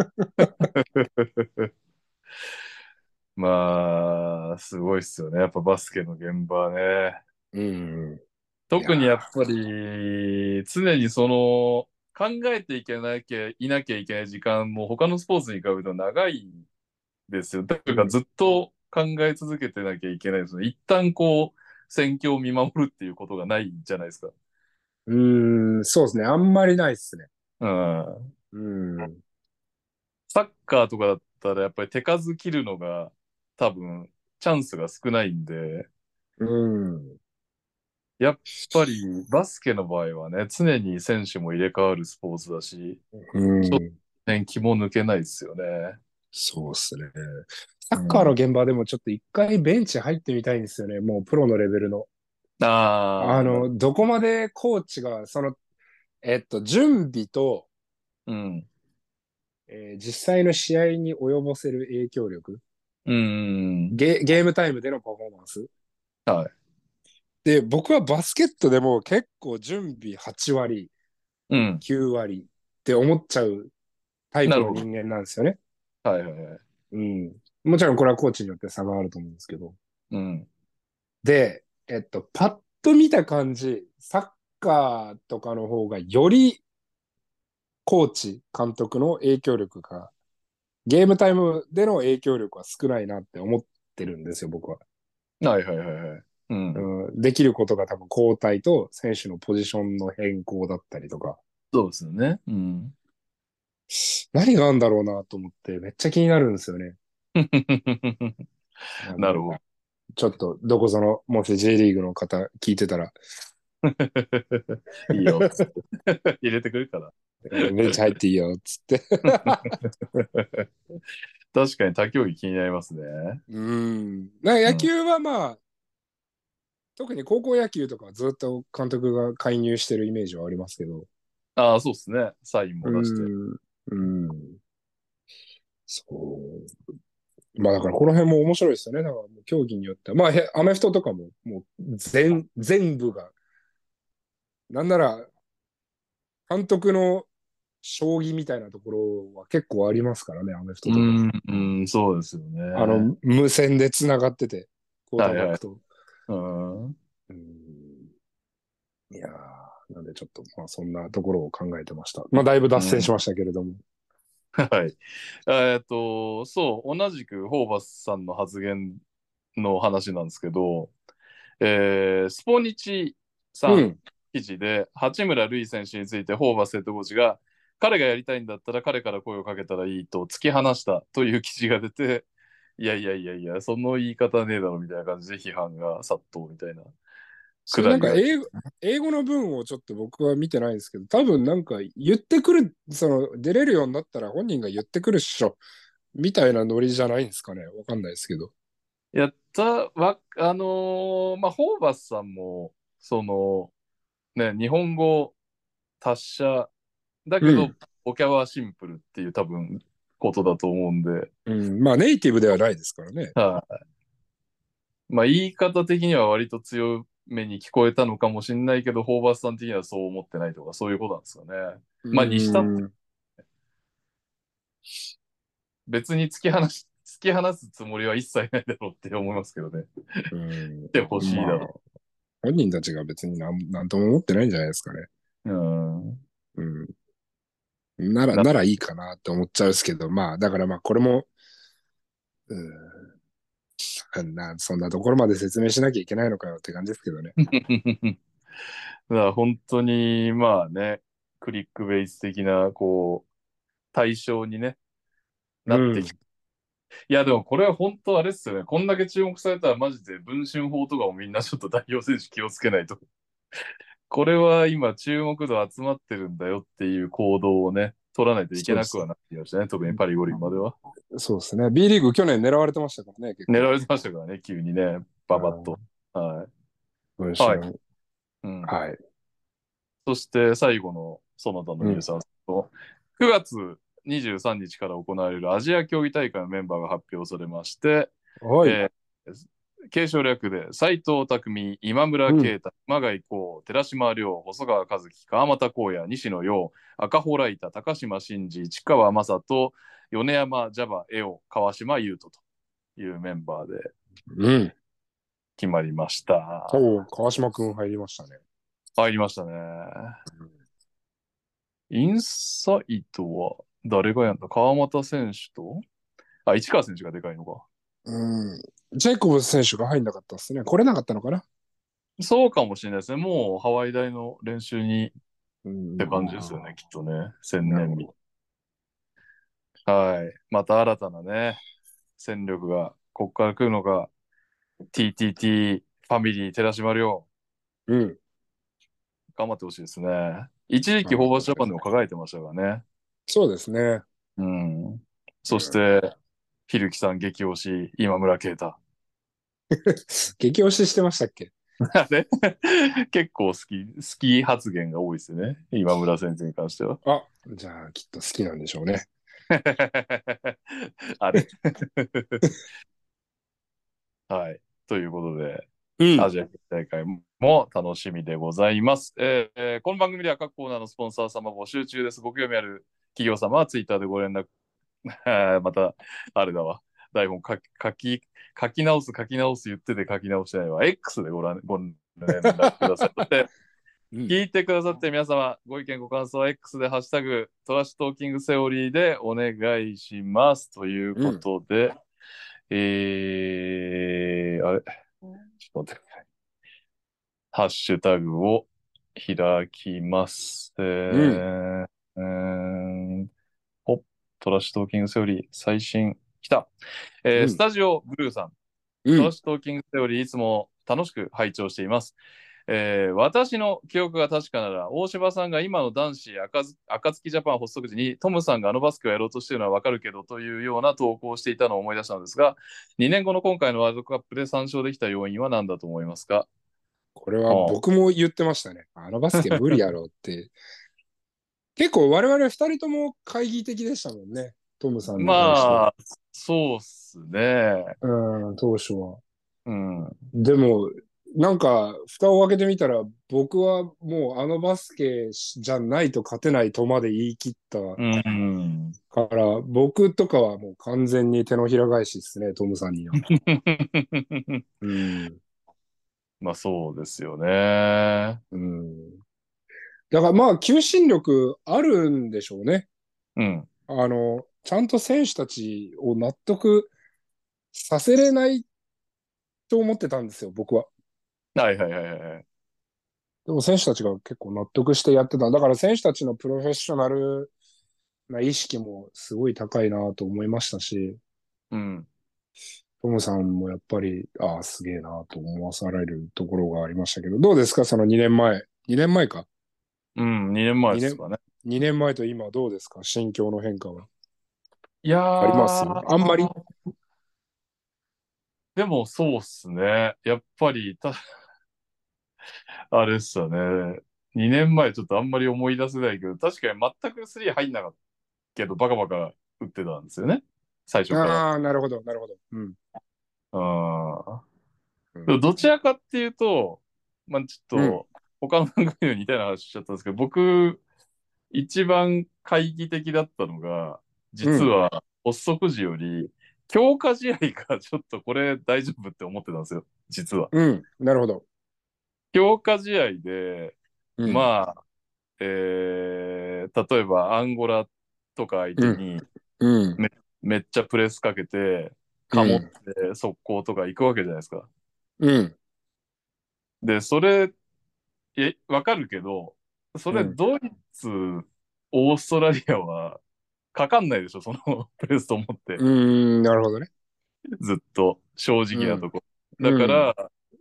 まあ、すごいっすよね。やっぱバスケの現場はね。うん。特にやっぱり、常にその、考えていけなきゃいなきゃいけない時間も他のスポーツに比べると長いですよ。というか、ずっと考え続けてなきゃいけないですね。一旦こう、戦況を見守るっていうことがないじゃないですか。うーん、そうですね。あんまりないですね。うん。うん。サッカーとかだったらやっぱり手数切るのが多分チャンスが少ないんで、うん。やっぱりバスケの場合はね、常に選手も入れ替わるスポーツだし、うん。ね、気も抜けないですよね。そうですね。サッカーの現場でもちょっと一回ベンチ入ってみたいんですよね。もうプロのレベルの。ああ。あ、の、どこまでコーチが、その、えっと、準備と、うん。えー実際の試合に及ぼせる影響力うん。ゲ、ゲームタイムでのパフォーマンス。はい。で、僕はバスケットでも結構準備8割、うん。9割って思っちゃうタイプの人間なんですよね。はいはいはい。うん。もちろんこれはコーチによって差があると思うんですけど。うん。で、えっと、パッと見た感じ、サッカーとかの方がよりコーチ、監督の影響力が、ゲームタイムでの影響力は少ないなって思ってるんですよ、僕は。はいはいはいはい。うん。うん、できることが多分交代と選手のポジションの変更だったりとか、そうですよね。うん。何があるんだろうなと思ってめっちゃ気になるんですよね。なるほど。ちょっと、どこぞの、もし J リーグの方聞いてたら、いいよ。入れてくるから。ベンチ入っていいよ、つって。確かに他競技気になりますね。うん。なんか野球はまあ、特に高校野球とかはずっと監督が介入してるイメージはありますけど。ああ、そうですね。サインも出して。うん。うん。そう。まあだからこの辺も面白いですよね。だからもう競技によっては。まあへアメフトとかももう全、全部が。なんなら、監督の将棋みたいなところは結構ありますからね、アメフトとか。うん、うん、そうですよね。あの、無線で繋がってて、コーターバックと。うん、うんいやー、なんでちょっと、まあそんなところを考えてました。まあだいぶ脱線しましたけれども。はい。えっと、そう、同じくホーバスさんの発言の話なんですけど、えースポニチさうんん。記事で、八村塁選手についてホーバスヘッドコーチが、彼がやりたいんだったら彼から声をかけたらいいと突き放したという記事が出て、いやいやいやいや、その言い方ねえだろみたいな感じで批判が殺到みたいな。それなんか英語英語の文をちょっと僕は見てないんですけど、多分なんか言ってくる、その出れるようになったら本人が言ってくるっしょ、みたいなノリじゃないんですかね。わかんないですけど。やった、わ、あのーまあ、ホーバスさんも、その、ね、日本語達者だけど、うんボキャはシンプルっていう多分ことだと思うんで、うん、まあネイティブではないですからね。はい。まあ、言い方的には割と強めに聞こえたのかもしれないけど、ホーバスさん的にはそう思ってないとか、そういうことなんですよね。まあにしたってうん別に突き放し、突き放すつもりは一切ないだろうって思いますけどね。うん来てほしいだまあろ本人たちが別になんなんとも思ってないんじゃないですかね。う。うん。うん。なら、なならいいかなって思っちゃうんですけど、まあ、だからまあ、これも、うん、な、そんなところまで説明しなきゃいけないのかよって感じですけどね。だから本当に、まあね、クリックベイス的な、こう、対象にね、なってきて。いや、でもこれは本当あれっすよね。こんだけ注目されたらマジで文春法とかもみんなちょっと代表選手気をつけないと。これは今注目度集まってるんだよっていう行動をね、取らないといけなくはなってきましたね。特にパリ五輪までは。そうですね。B リーグ去年狙われてましたからね。狙われてましたからね、急にね、ババッと。はい。文春はうんはい。そして最後のその他のニュースなんですけど、9月23日から行われるアジア競技大会のメンバーが発表されまして、はい。えー継承略で斉藤匠、今村啓太、熊谷幸、寺島亮、細川和樹、川又光也、西野陽、赤穂ライタ、高島真司、市川正人、米山ジャバ、エオ、川島優斗というメンバーでうん。決まりました。おう川島くん入りましたね。入りましたね。インサイドは誰がやんだ川又選手と？あ、市川選手がでかいのか。うん。ジェイコブス選手が入んなかったですね。来れなかったのかな？そうかもしれないですね。もうハワイ大の練習にうんって感じですよね、きっとね。千年日。はい。また新たなね、戦力が、ここから来るのが、TTT ファミリー寺島亮。うん。頑張ってほしいですね。一時期ホーバスジャパンでも輝いてましたからね。そうですね。うん。そして、ひるきさん激推し、今村啓太。激推ししてましたっけ？結構好き、好き発言が多いですよね。今村先生に関しては。あ、じゃあきっと好きなんでしょうね。あれはい。ということで、うんアジア大会も楽しみでございます、えーえーこの番組では各コーナーのスポンサー様募集中です。ご興味ある企業様はツイッターでご連絡。また、あれだわ。台本書き書き書き直す、書き直す言ってて書き直してないわ。X でご覧ご連絡ください。そして、うん聞いてくださって皆様、ご意見、ご感想は X でハッシュタグ、トラッシュトーキングセオリーでお願いします。ということで、えー、あれ、ちょっと待ってください。ハッシュタグを開きます。えーうーんほっ、トラッシュトーキングセオリー、最新、来た。えーうんスタジオブルーさん、うんトラッシュトーキングセオリー、いつも楽しく拝聴しています。えー私の記憶が確かなら、大柴さんが今の男子赤ず暁ジャパン発足時に、トムさんがあのバスケをやろうとしているのはわかるけどというような投稿をしていたのを思い出したのですが、2年後の今回のワールドカップで参照できた要因は何だと思いますか？これは僕も言ってましたね。あのバスケ無理やろって。結構我々二人とも懐疑的でしたもんね。トムさんに関してまあ、そうっすね。うん、当初は。うん。でも、なんか、蓋を開けてみたら、僕はもうあのバスケじゃないと勝てないとまで言い切ったうん。から、僕とかはもう完全に手のひら返しですね、トムさんには。うん。まあそうですよね。うん。だからまあ、求心力あるんでしょうね。うん。あの、ちゃんと選手たちを納得させれないと思ってたんですよ、僕は。はいはいはいはい。でも選手たちが結構納得してやってた。だから選手たちのプロフェッショナルな意識もすごい高いなと思いましたし、うん。トムさんもやっぱり、ああ、すげえなと思わされるところがありましたけど、どうですかその2年前。2年前か。うん、2年前ですかね。2年前と今どうですか？心境の変化は。いやーあります？あんまり？でもそうっすね。やっぱり、た、あれっすよね。2年前ちょっとあんまり思い出せないけど、確かに全く3入んなかったけど、バカバカ打ってたんですよね。最初から。ああ、なるほど、なるほど。うん。あうんーどちらかっていうと、まあちょっうんと、他の番組の似たような話しちゃったんですけど、僕、一番懐疑的だったのが、実は発足時より、強化試合がちょっとこれ大丈夫って思ってたんですよ、実は。うん、なるほど。強化試合で、うん、まあ、えー、例えばアンゴラとか相手にうん。めっちゃプレスかけて、かもって速攻とか行くわけじゃないですか。うん。で、それ、え、わかるけど、それうんドイツ、オーストラリアはかかんないでしょ、その プレスと思って、うん、なるほどね。ずっと正直なとこ。うんだから、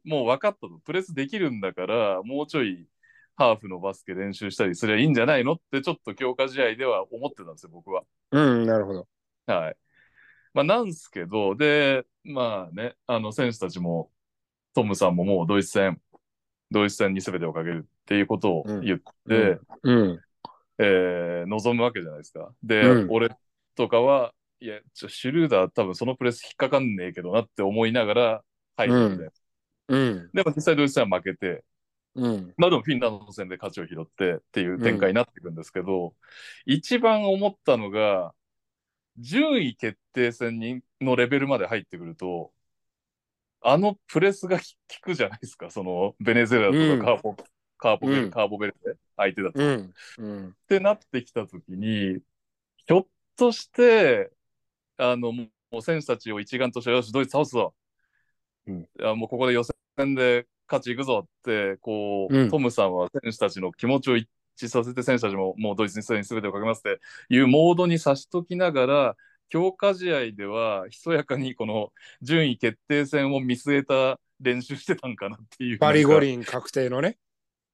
もう分かったと。プレスできるんだから、もうちょいハーフのバスケ練習したりすりゃいいんじゃないのって、ちょっと強化試合では思ってたんですよ、僕は。うん、なるほど。はい。まあ、なんすけど、で、まあね、あの、選手たちも、トムさんももうドイツ戦、ドイツ戦に全てをかけるっていうことを言って、うん。えー望むわけじゃないですか。で、うん俺とかは、いや、ちょシュルーダー多分そのプレス引っかかんねえけどなって思いながら入るみたいな。うん。でも実際ドイツ戦は負けて、うん。まあでもフィンランド戦で勝ちを拾ってっていう展開になっていくんですけど、一番思ったのが、順位決定戦にのレベルまで入ってくると、あのプレスが効くじゃないですか、そのベネズエラとかカーボ、カーボベうんカーボベルデ相手だと。うん。うん。ってなってきたときに、ひょっとして、あの、もう選手たちを一丸として、よし、ドイツ倒すぞ。うんいやもうここで予選で勝ちいくぞって、こう、うんトムさんは選手たちの気持ちを一致させて、選手たちももうドイツにすでに全てをかけますっていうモードに差しときながら、強化試合では、ひそやかにこの順位決定戦を見据えた練習してたんかなっていう。パリ五輪確定のね。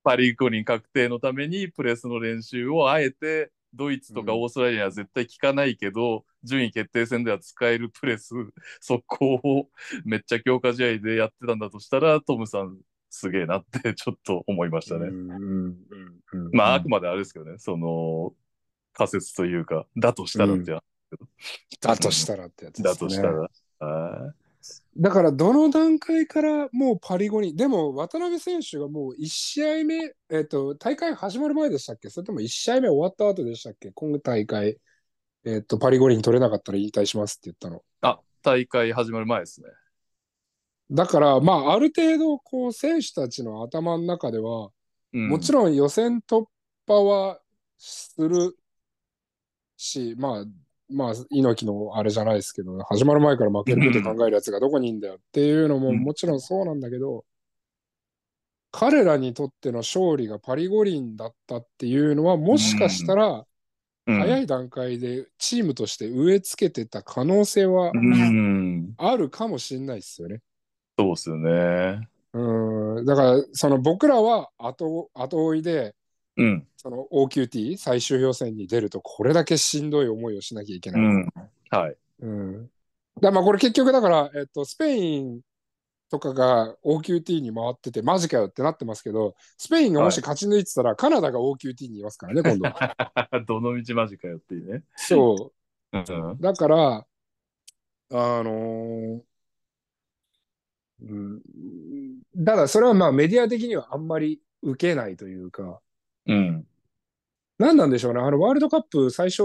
パリ五輪確定のためにプレスの練習をあえてドイツとかうんオーストラリアは絶対効かないけど、順位決定戦では使えるプレス速攻をめっちゃ強化試合でやってたんだとしたらトムさんすげえなってちょっと思いましたね。うん。うん。うん。まああくまであれですけどねその仮説というかだとしたらってや、だとしたらってやつですね。だとしたら。あだから、どの段階からもうパリ五輪、でも渡辺選手がもう1試合目、えっ、と、大会始まる前でしたっけ？それとも1試合目終わった後でしたっけ？今大会、えっ、と、パリ五輪取れなかったら引退しますって言ったの。あ大会始まる前ですね。だから、まあ、ある程度、こう、選手たちの頭の中では、うん、もちろん予選突破はするし、まあ、まあ、猪木のあれじゃないですけど、始まる前から負けること考えるやつがどこにいんだよっていうのもうんもちろんそうなんだけど、彼らにとっての勝利がパリ五輪だったっていうのは、もしかしたら、うん、早い段階でチームとして植え付けてた可能性はうん、あるかもしれないですよね。そうっすよね。うん、だから、その僕らは後後追いで、うん。その OQT 最終予選に出るとこれだけしんどい思いをしなきゃいけない。うん。はい。うんだまあこれ結局だから、えっと、スペインとかが OQT に回ってて、マジかよってなってますけど、スペインがもし勝ち抜いてたら、カナダが OQT にいますからね、今度は。どの道マジかよっていうね。そう。うん。だから、あのーうん、ただそれはまあメディア的にはあんまり受けないというか、うん。何なんでしょうね。あのワールドカップ最初、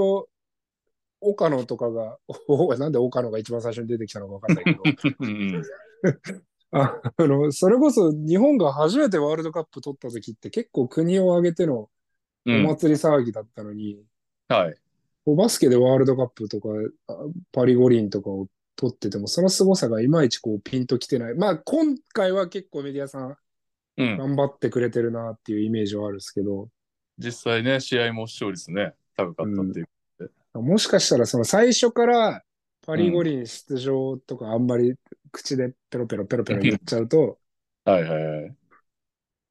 岡野とかが、おなんで岡野が一番最初に出てきたのかわかんないけど、うん。ああの、それこそ日本が初めてワールドカップ取った時って結構国を挙げてのおうん。祭り騒ぎだったのに、はい。こうバスケでワールドカップとか、あパリ五輪とかを取ってても、その凄さがいまいちこうピンときてない。まあ今回は結構メディアさんうん。頑張ってくれてるなっていうイメージはあるんですけど、実際ね、試合も視聴率ね、高かったっていう。もしかしたらその最初からパリ五輪出場とかあんまり口でペロペロペロペロ言っちゃうと、はいはいはい。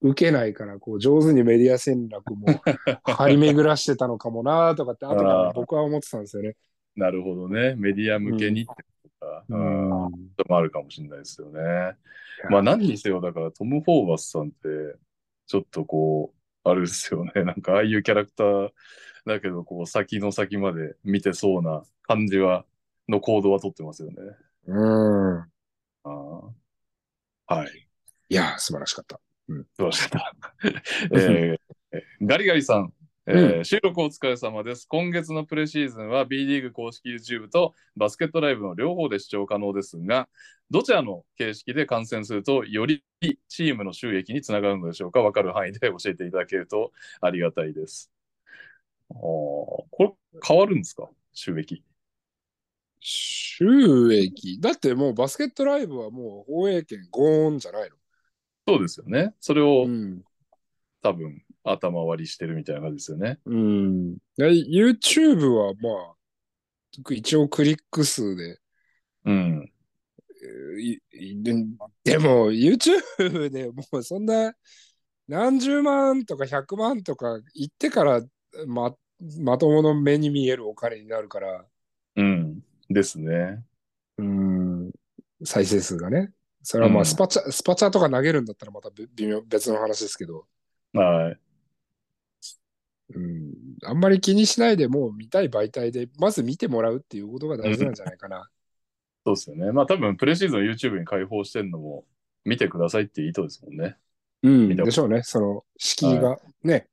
受けないから、こう上手にメディア戦略も 張り巡らしてたのかもなとかって、後から僕は思ってたんですよね。なるほどね。メディア向けにってか。ううん。もあるかもしれないですよね。まあ何にせよ、だからトム・フォーバスさんって、ちょっとこう、あれですよね。なんかああいうキャラクターだけど、こう先の先まで見てそうな感じは、の行動は取ってますよね。うん。あーはい。いや、素晴らしかった。素晴らしかった。えーガリガリさん、えー収録お疲れ様です。今月のプレシーズンは B リーグ公式 YouTube とバスケットライブの両方で視聴可能ですが、どちらの形式で観戦するとよりチームの収益につながるのでしょうか分かる範囲で教えていただけると ありがたいです。あーこれ変わるんですか？収益。収益？だってもうバスケットライブはもう放映権ゴーンじゃないそうですよね。それの。をん。多分頭割りしてるみたいな感じですよね。うん。で YouTube はまあ、一応クリック数で、うん。ででも YouTube でもうそんな何十万とか100万とか言ってからままともの目に見えるお金になるから、うん。ですね。うん、再生数がね。それはまうんあスパチャ、スパチャとか投げるんだったらまたべ微妙別の話ですけど、はい。うん、あんまり気にしないでもう見たい媒体でまず見てもらうっていうことが大事なんじゃないかな。そうですよね。まあ多分プレシーズンを YouTube に開放してるのも見てくださいっていう意図ですもんね。うん、でしょうね。その敷居がね、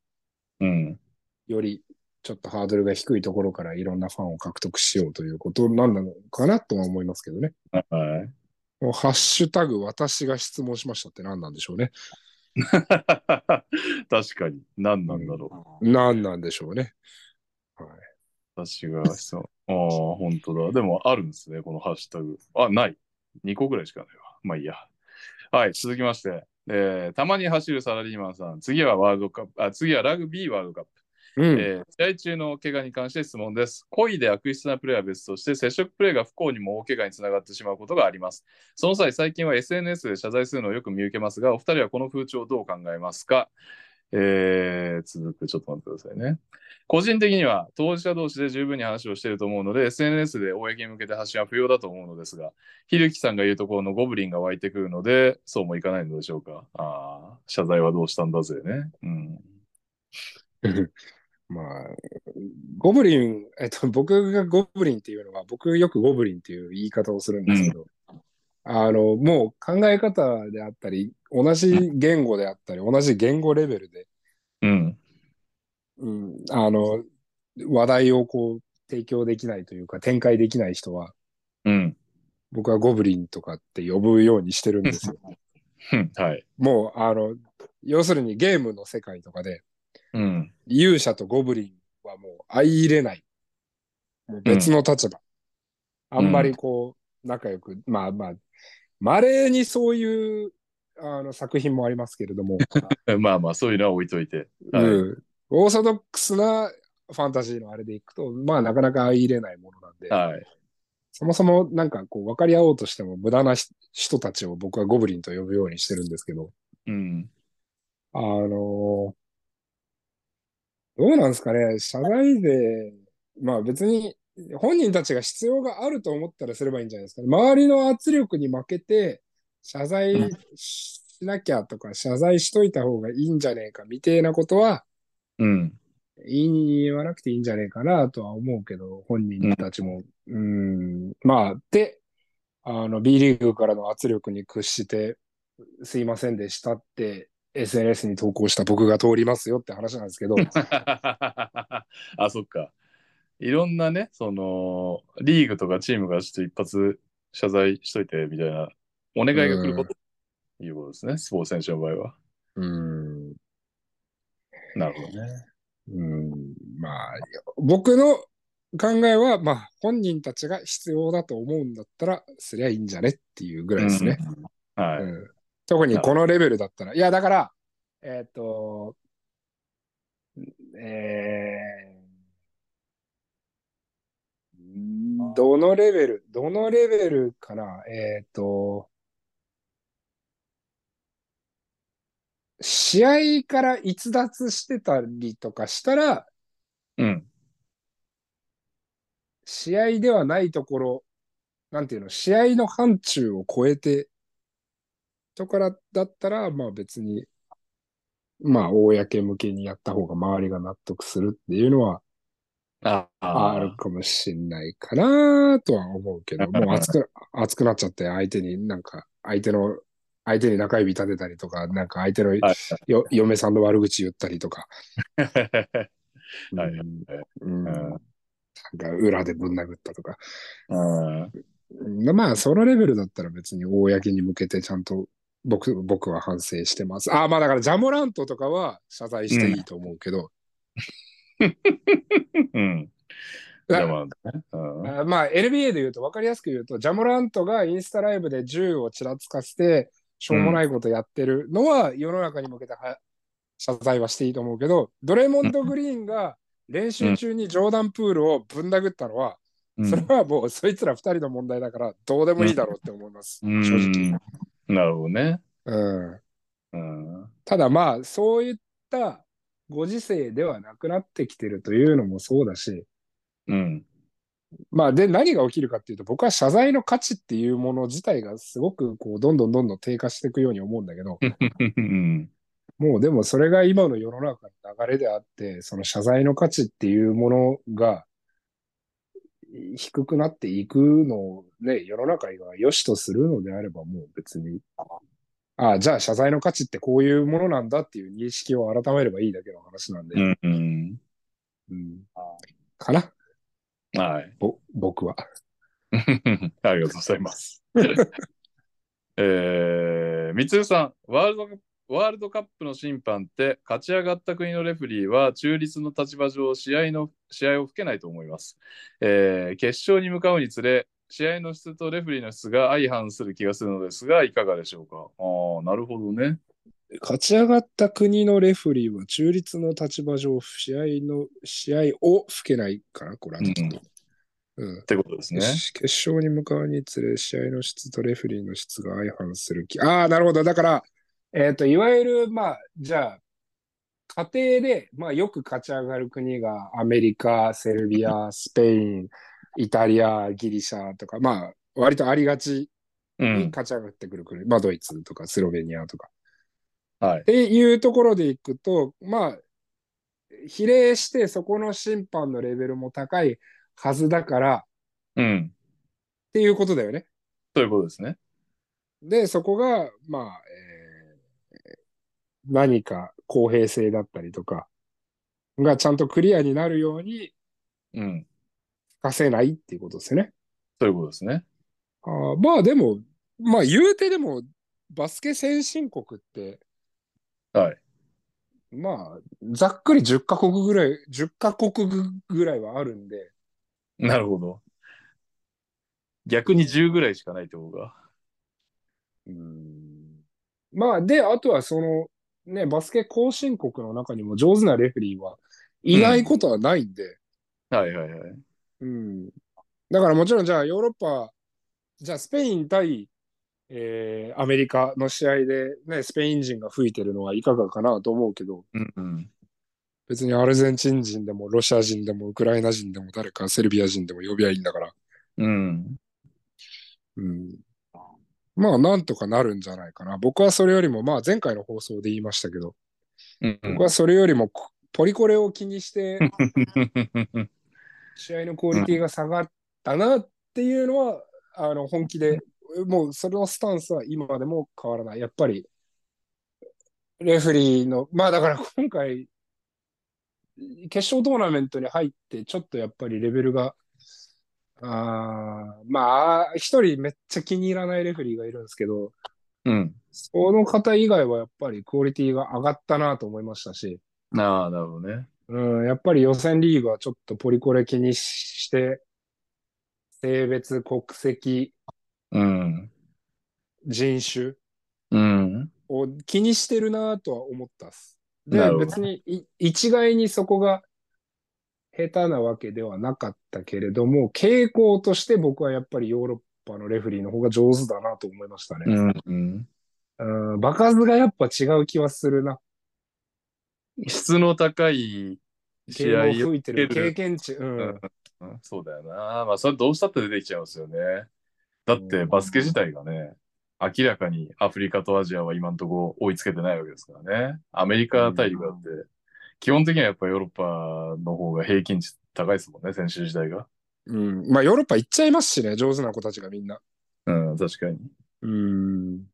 うん。よりちょっとハードルが低いところからいろんなファンを獲得しようということなんなのかなとは思いますけどね。はい。もうハッシュタグ私が質問しましたって何なんでしょうね。確かに。何なんだろ何なんでしょうね。はい、う。私が質問。ああ、本当だ。でもあるんですね、このハッシュタグ。あ、ない。2個ぐらいしかないわ。まあいいや。はい、続きまして。えーたまに走るサラリーマンさん。次はワールドカップ。あ、次はラグビーワールドカップ。うん。えー試合中の怪我に関して質問です。故意で悪質なプレーは別として、接触プレーが不幸にも大怪我につながってしまうことがあります。その際、最近は SNS で謝罪するのをよく見受けますが、お二人はこの風潮をどう考えますか？えー続く、ちょっと待ってくださいね。個人的には当事者同士で十分に話をしていると思うので、SNS で公に向けて発信は不要だと思うのですが、ひるきさんが言うところのゴブリンが湧いてくるので、そうもいかないのでしょうか？ああ、謝罪はどうしたんだぜね。うん。まあ、ゴブリン、えっと、僕がゴブリンっていうのは、僕よくゴブリンっていう言い方をするんですけど、あの、もう考え方であったり、同じ言語であったり、同じ言語レベルで、うん。うん、あの、話題をこう、提供できないというか、展開できない人は、うん。僕はゴブリンとかって呼ぶようにしてるんですよ。うんはい。もう、あの、要するにゲームの世界とかで、うん。勇者とゴブリンはもう相入れない。もう別の立場。あんまりこう、仲良く、まあまあ、稀にそういうあの作品もありますけれども、まあまあ、そういうのは置いといて。はいうんオーソドックスなファンタジーのあれでいくと、まあなかなか相入れないものなんで、はい。そもそもなんかこう分かり合おうとしても無駄なし人たちを僕はゴブリンと呼ぶようにしてるんですけど、うん。あのどうなんですかね、謝罪で、まあ別に本人たちが必要があると思ったらすればいいんじゃないですかね。周りの圧力に負けて謝罪しなきゃとか、謝罪しといた方がいいんじゃねえかみたいなことは、うん。言わなくていいんじゃねえかなとは思うけど、本人たちも。うん、まあ、で、あの、B リーグからの圧力に屈して、すいませんでしたって、SNS に投稿した僕が通りますよって話なんですけど、あ、そっか。いろんなね、その、リーグとかチームがちょっと一発謝罪しといてみたいな、お願いが来ること、いうことですね、スポーツ選手の場合は。うん、なるほどね。うん、まあ、僕の考えは、まあ、本人たちが必要だと思うんだったら、すりゃいいんじゃねっていうぐらいですね。うん。はい。うん特にこのレベルだったら。いや、だから、えっ、と、えー、どのレベル、どのレベルかな？えっ、と、試合から逸脱してたりとかしたら、うん。試合ではないところ、なんていうの、試合の範疇を超えて、とからだったら、まあ別に、まあ、公向けにやった方が周りが納得するっていうのはああるかもしんないかなとは思うけど、もう熱く、熱くなっちゃって、相手になんか、相手の、相手に中指立てたりとか、なんか相手のはい。よ嫁さんの悪口言ったりとか、なんか裏でぶん殴ったとか。まあ、そのレベルだったら別に公に向けてちゃんと僕、僕は反省してます。ああ、まあだからジャモラントとかは謝罪していいと思うけど、うん。まあ NBA で言うと分かりやすく言うと、ジャモラントがインスタライブで銃をちらつかせて、しょうもないことやってるのは世の中に向けては謝罪はしていいと思うけど、ドレモンド・グリーンが練習中にジョーダン・プールをぶん殴ったのは、うん。それはもうそいつら二人の問題だからどうでもいいだろうって思います、うん。正直。なるほどね。うんうん。ただまあ、そういったご時世ではなくなってきてるというのもそうだし、うん。まあ、で、何が起きるかっていうと、僕は謝罪の価値っていうもの自体がすごくこう、どんどんどんどん低下していくように思うんだけど、うん。もうでもそれが今の世の中の流れであって、その謝罪の価値っていうものが低くなっていくのをね、世の中が良しとするのであればもう別に、ああ、じゃあ謝罪の価値ってこういうものなんだっていう認識を改めればいいだけの話なんで、うん。うん。うんかな？はい。ぼ僕は。ありがとうございます。えー、みつるさん、ワールドワールドカップの審判って勝ち上がった国のレフェリーは中立の立場上試合の試合を吹けないと思います、えー決勝に向かうにつれ試合の質とレフェリーの質が相反する気がするのですがいかがでしょうか？ああなるほどね。勝ち上がった国のレフェリーは中立の立場上、試合の、試合を吹けないかなこれはちょっと。うん。ってことですね。決勝に向かうにつれ、試合の質とレフェリーの質が相反する気。ああ、なるほど。だから、えっ、と、いわゆる、まあ、じゃあ、家庭で、まあ、よく勝ち上がる国がアメリカ、セルビア、スペイン、イタリア、ギリシャとか、まあ、割とありがちうん。に勝ち上がってくる国、まあ、ドイツとかスロベニアとか。はい。っていうところでいくと、まあ、比例してそこの審判のレベルも高いはずだからっうん。ていうことだよね。そういうことですね。で、そこが、まあ、えー何か公平性だったりとかがちゃんとクリアになるようにうん。課せないっていうことですよね。そういうことですね。あーまあでも、まあ言うてでも、バスケ先進国って、はい。まあ、ざっくり10カ国ぐらい、10カ国ぐらいはあるんで、なるほど。逆に10ぐらいしかないってことか。うん。まあ、で、あとはその、ね、バスケ後進国の中にも上手なレフェリーはいないことはないんで、はいはいはいうん。だからもちろん、じゃあヨーロッパ、じゃあスペイン対、えーアメリカの試合で、ね、スペイン人が吹いてるのはいかがかなと思うけど、うんうん別にアルゼンチン人でもロシア人でもウクライナ人でも誰かセルビア人でも呼びゃいいんだから。うんうん。まあ、なんとかなるんじゃないかな。僕はそれよりも、まあ、前回の放送で言いましたけど、うん僕はそれよりも、こポリコレを気にして、試合のクオリティが下がったなっていうのは、あの、本気で、もうそのスタンスは今でも変わらない。やっぱり、レフェリーの、まあだから今回、決勝トーナメントに入って、ちょっとやっぱりレベルが、あーまあ、一人めっちゃ気に入らないレフェリーがいるんですけど、うん。その方以外はやっぱりクオリティが上がったなと思いましたし、ああ、なるほどね。うん、やっぱり予選リーグはちょっとポリコレ気にして、性別、国籍、うん。人種うん。を気にしてるなとは思ったっす。で別にい一概にそこが下手なわけではなかったけれども、傾向として僕はやっぱりヨーロッパのレフェリーの方が上手だなと思いましたね。うん。うん。うん、場数がやっぱ違う気はするな。質の高い試ゲ合を吹いてる経験値。うん。うんそうだよな。まあ、それどうしたって出てきちゃうんですよね。だって、バスケ自体がね、明らかにアフリカとアジアは今のところ追いつけてないわけですからね。アメリカ大陸だって、基本的にはやっぱヨーロッパの方が平均値高いですもんね、選手自体が。うん。まあヨーロッパ行っちゃいますしね、上手な子たちがみんな。うん、確かに。うん。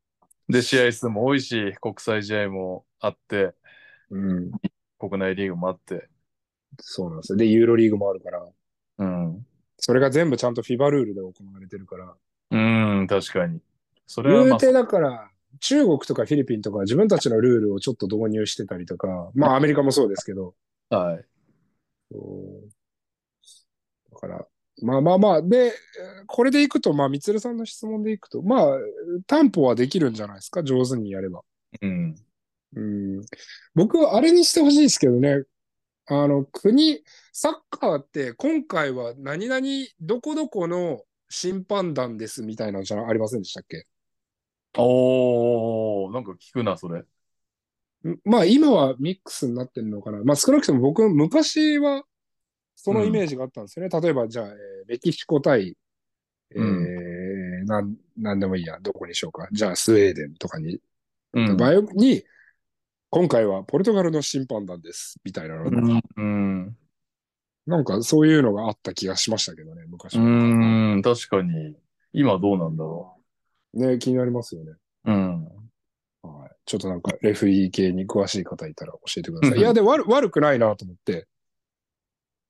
で、試合数も多いし、国際試合もあって、うん。国内リーグもあって。そうなんですよ。で、ユーロリーグもあるから、うん。それが全部ちゃんと FIBA ルールで行われてるから。うん、確かに。それはまあ、言うてだから、中国とかフィリピンとか自分たちのルールをちょっと導入してたりとか、まあアメリカもそうですけど、はい。そうだから、まあまあまあ、で、これでいくと、まあ、みつるさんの質問でいくと、まあ、担保はできるんじゃないですか、上手にやれば。うん。うん。僕はあれにしてほしいですけどね、あの、国、サッカーって今回は何々、どこどこの審判団ですみたいなのじゃありませんでしたっけ？おー、なんか聞くな、それ。まあ今はミックスになってるのかな。まあ少なくとも僕、昔はそのイメージがあったんですよね。例えばじゃあ、えーメキシコ対、えーうなん、なんでもいいや、どこにしようか。じゃあスウェーデンとかに、うん。場合に、今回はポルトガルの審判団です、みたいなの、うん。うん。なんかそういうのがあった気がしましたけどね、昔うは。ん、確かに。今どうなんだろね、気になりますよね。う。うん。はい。ちょっとなんかレフリー系に詳しい方いたら教えてください。いや、で悪悪くないなと思って。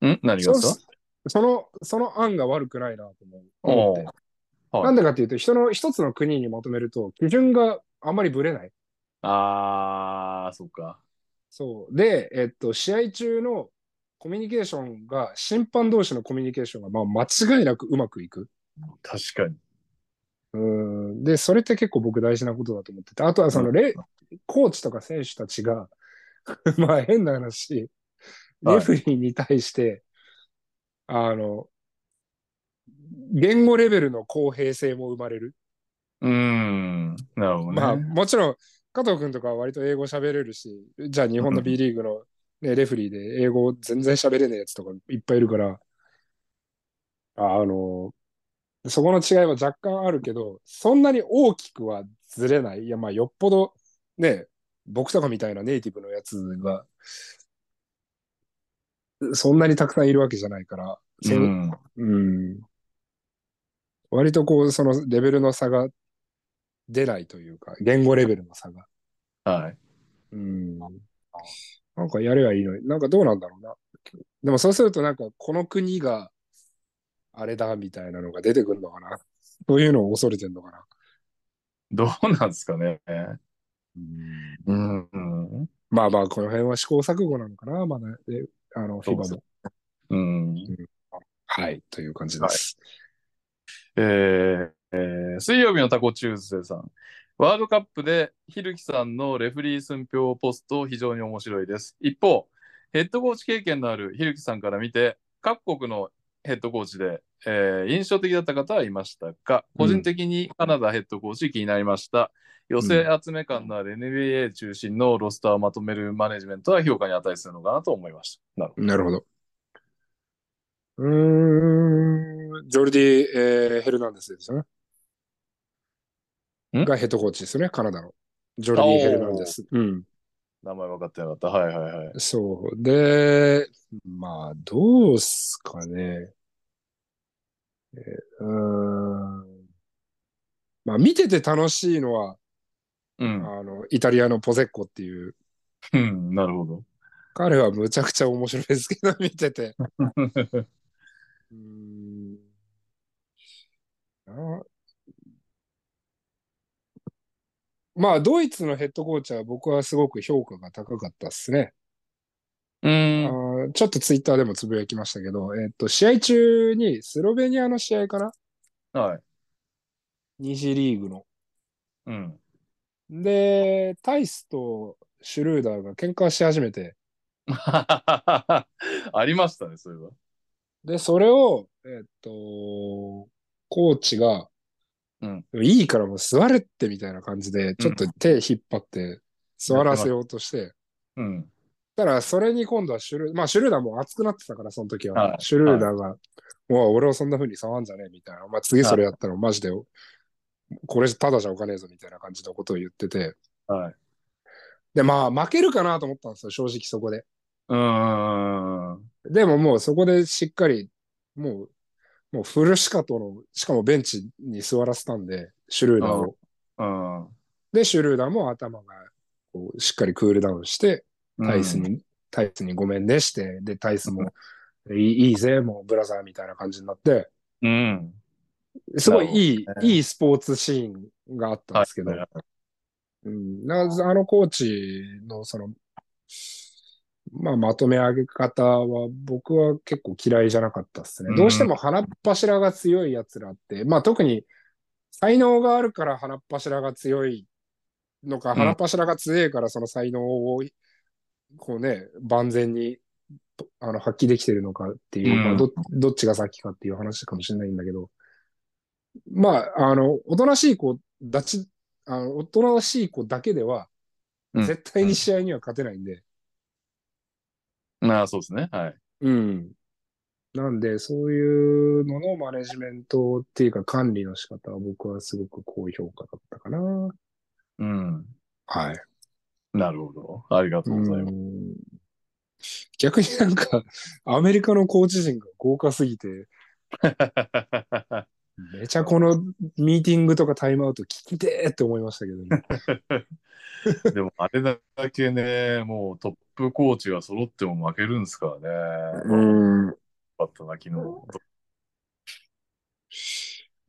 ん？何がですか？その、その案が悪くないなと思おって。はいなんでかっていうと、人の一つの国にまとめると、基準があんまりぶれない。あー、そっか。そう。で、えっと、試合中のコミュニケーションが、審判同士のコミュニケーションが、まあ、間違いなくうまくいく。確かに。うん。で、それって結構僕大事なことだと思ってて、あとはそのレ、コーチとか選手たちが、まあ変な話、はいレフリーに対して、あの、言語レベルの公平性も生まれる。うーん。なるほどね。まあ、もちろん、加藤君とかは割と英語喋れるし、じゃあ日本の B リーグの、ね、レフリーで英語全然喋れないやつとかいっぱいいるから、ああの、そこの違いは若干あるけど、そんなに大きくはずれない。いや、まあ、よっぽど、ね、僕とかみたいなネイティブのやつが、そんなにたくさんいるわけじゃないから、うん。うん。割とこう、そのレベルの差が出ないというか、言語レベルの差が。はい。うん。なんかやればいいのに、なんかどうなんだろうな。でもそうするとなんかこの国があれだみたいなのが出てくるのかな？そういうのを恐れてんのかな？どうなんですかね。うん、うん。まあまあ、この辺は試行錯誤なのかな？まだ、えあの、そう FIBA ですも。うん。はい、という感じです。えーえー水曜日のタコチューズデーさん。ワールドカップでひるきさんのレフリー寸評ポスト非常に面白いです。一方、ヘッドコーチ経験のあるひるきさんから見て、各国のヘッドコーチで、えー印象的だった方はいましたか個人的にカナダヘッドコーチ気になりました。寄せ集め感のある NBA 中心のロスターをまとめるマネジメントは評価に値するのかなと思いました。なるほど。うーん、ジョルディ、えーヘルナンデスですよね。ん？がヘッドコーチですよね、カナダの。ジョルディ・ヘルナンデス。うん。名前分かってなかった。はいはいはい。そう。で、まあ、どうすかね。えーうーん。まあ、見てて楽しいのは、うん。あの、イタリアのポゼッコっていう、うん、なるほど。彼はむちゃくちゃ面白いですけど、見てて。うーん。なまあ、ドイツのヘッドコーチは僕はすごく評価が高かったですね。うん。ちょっとツイッターでもつぶやきましたけど、えっと、試合中にスロベニアの試合かなはい。二次リーグの。うん。で、タイスとシュルーダーが喧嘩し始めて、ありましたね、それは。で、それを、えっと、コーチが、うんいいからもう座れってみたいな感じで、ちょっと手引っ張って座らせようとして、うん。たらそれに今度はシュル、まあシュルーダーも熱くなってたから、その時は。はいシュルーダーが、もう俺はそんな風に触んじゃねえみたいな。まあ次それやったらマジで、これただじゃおかねえぞみたいな感じのことを言ってて。はい。で、まあ負けるかなと思ったんですよ、正直そこで。うーん。でももうそこでしっかり、もう、もうフルシカトの、しかもベンチに座らせたんで、シュルーダーを。うん。で、シュルーダーも頭がこうしっかりクールダウンして、タイスに、タイスにごめんねして、で、タイスも、いいいいぜ、もうブラザーみたいな感じになって、うん。すごいいい、ね。いいスポーツシーンがあったんですけど、はいうん、なあのコーチのその、まあ、まとめ上げ方は僕は結構嫌いじゃなかったですね。うん。どうしても鼻っ柱が強い奴らって、まあ特に才能があるから鼻っ柱が強いのか、ん。鼻っ柱が強いからその才能をこうね、万全にあの発揮できてるのかっていう、うんまあどどっちが先かっていう話かもしれないんだけど、まあ、あの、おとなしい子、だち、あの、おとなしい子だけでは、うん絶対に試合には勝てないんで、ああ、そうですね。はい。うん。なんで、そういうののマネジメントっていうか管理の仕方は僕はすごく高評価だったかな。うん。はい。なるほど。ありがとうございます。うん逆になんか、アメリカのコーチ陣が豪華すぎて、めちゃこのミーティングとかタイムアウト聞きてーって思いましたけどね。でも、あれだけね、もうトップコーチが揃っても負けるんですからね。うん。よかったな、昨日。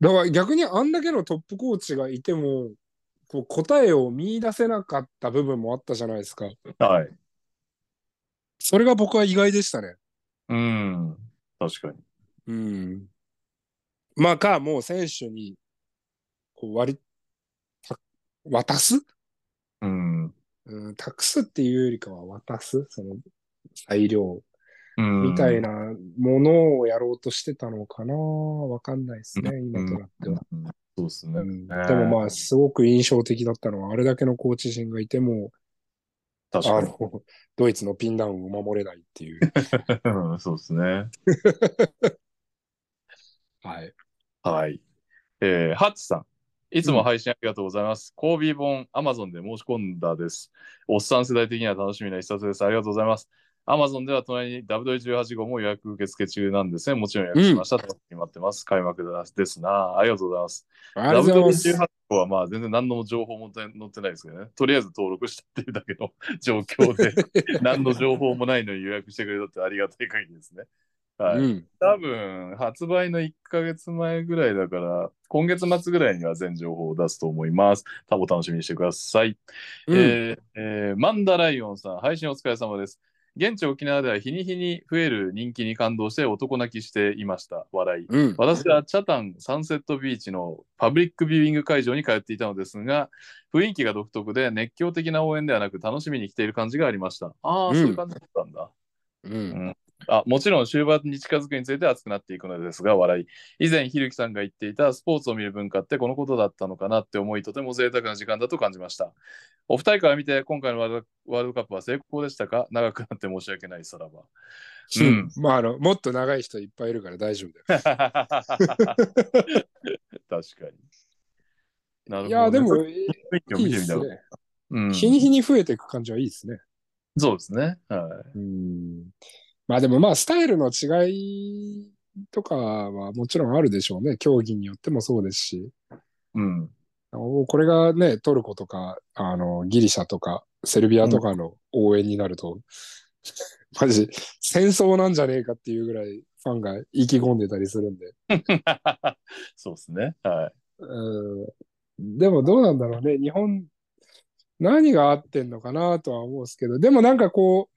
だから逆にあんだけのトップコーチがいても、こう答えを見出せなかった部分もあったじゃないですか。はい。それが僕は意外でしたね。うん。確かに。うん。まあか、もう選手に、こう割り、た渡す、うん。うん、託すっていうよりかは渡す？その裁量うんみたいなものをやろうとしてたのかな？わかんないですね、今となっては。うんそうですね。うんでもまあ、すごく印象的だったのは、あれだけのコーチ陣がいても、あ確かに。の、ドイツのピンダウンを守れないっていう。う んそうですね。はい。はい。えー、ハッチさん。いつも配信ありがとうございます。コービー本、アマゾンで申し込んだです。おっさん世代的には楽しみな一冊です。ありがとうございます。アマゾンでは隣に W18 号も予約受付中なんですね。もちろん予約しました。楽しみに待ってます。開幕ですな。ありがとうございます。ありがとうございます。W18 号はまあ全然何の情報も載ってないですけどね。とりあえず登録したっていうだけの 状況で、何の情報もないのに予約してくれたってありがたい限りですね。はい。うん。多分、発売の1ヶ月前ぐらいだから、今月末ぐらいには全情報を出すと思います。多分お楽しみにしてください。うんえーえーマンダライオンさん、配信お疲れ様です。現地沖縄では日に日に増える人気に感動して男泣きしていました。笑い。うん。私はチャタンサンセットビーチのパブリックビューイング会場に通っていたのですが、雰囲気が独特で熱狂的な応援ではなく楽しみに来ている感じがありました。ああ、うんそういう感じだったんだ。うん。あもちろん終盤に近づくにつれて熱くなっていくのですが、笑い。以前、ひるきさんが言っていたスポーツを見る文化ってこのことだったのかなって思い、とても贅沢な時間だと感じました。お二人から見て、今回のワールドワールドカップは成功でしたか？長くなって申し訳ないさらば。ううんん。まあ、あの、もっと長い人いっぱいいるから大丈夫だよ。確かに。なるほど、ね。いや、でも、いい。ですね。うん、日に日に増えていく感じはいいですね。そうですね。はうん。まあでもまあ、スタイルの違いとかはもちろんあるでしょうね。競技によってもそうですし。い。うん。これがね、トルコとか、あの、ギリシャとか、セルビアとかの応援になると、マジ、戦争なんじゃねえかっていうぐらいファンが意気込んでたりするんで。そうですね。はい。うん、でもどうなんだろうね。日本、何が合ってんのかなとは思うんですけど、でもなんかこう、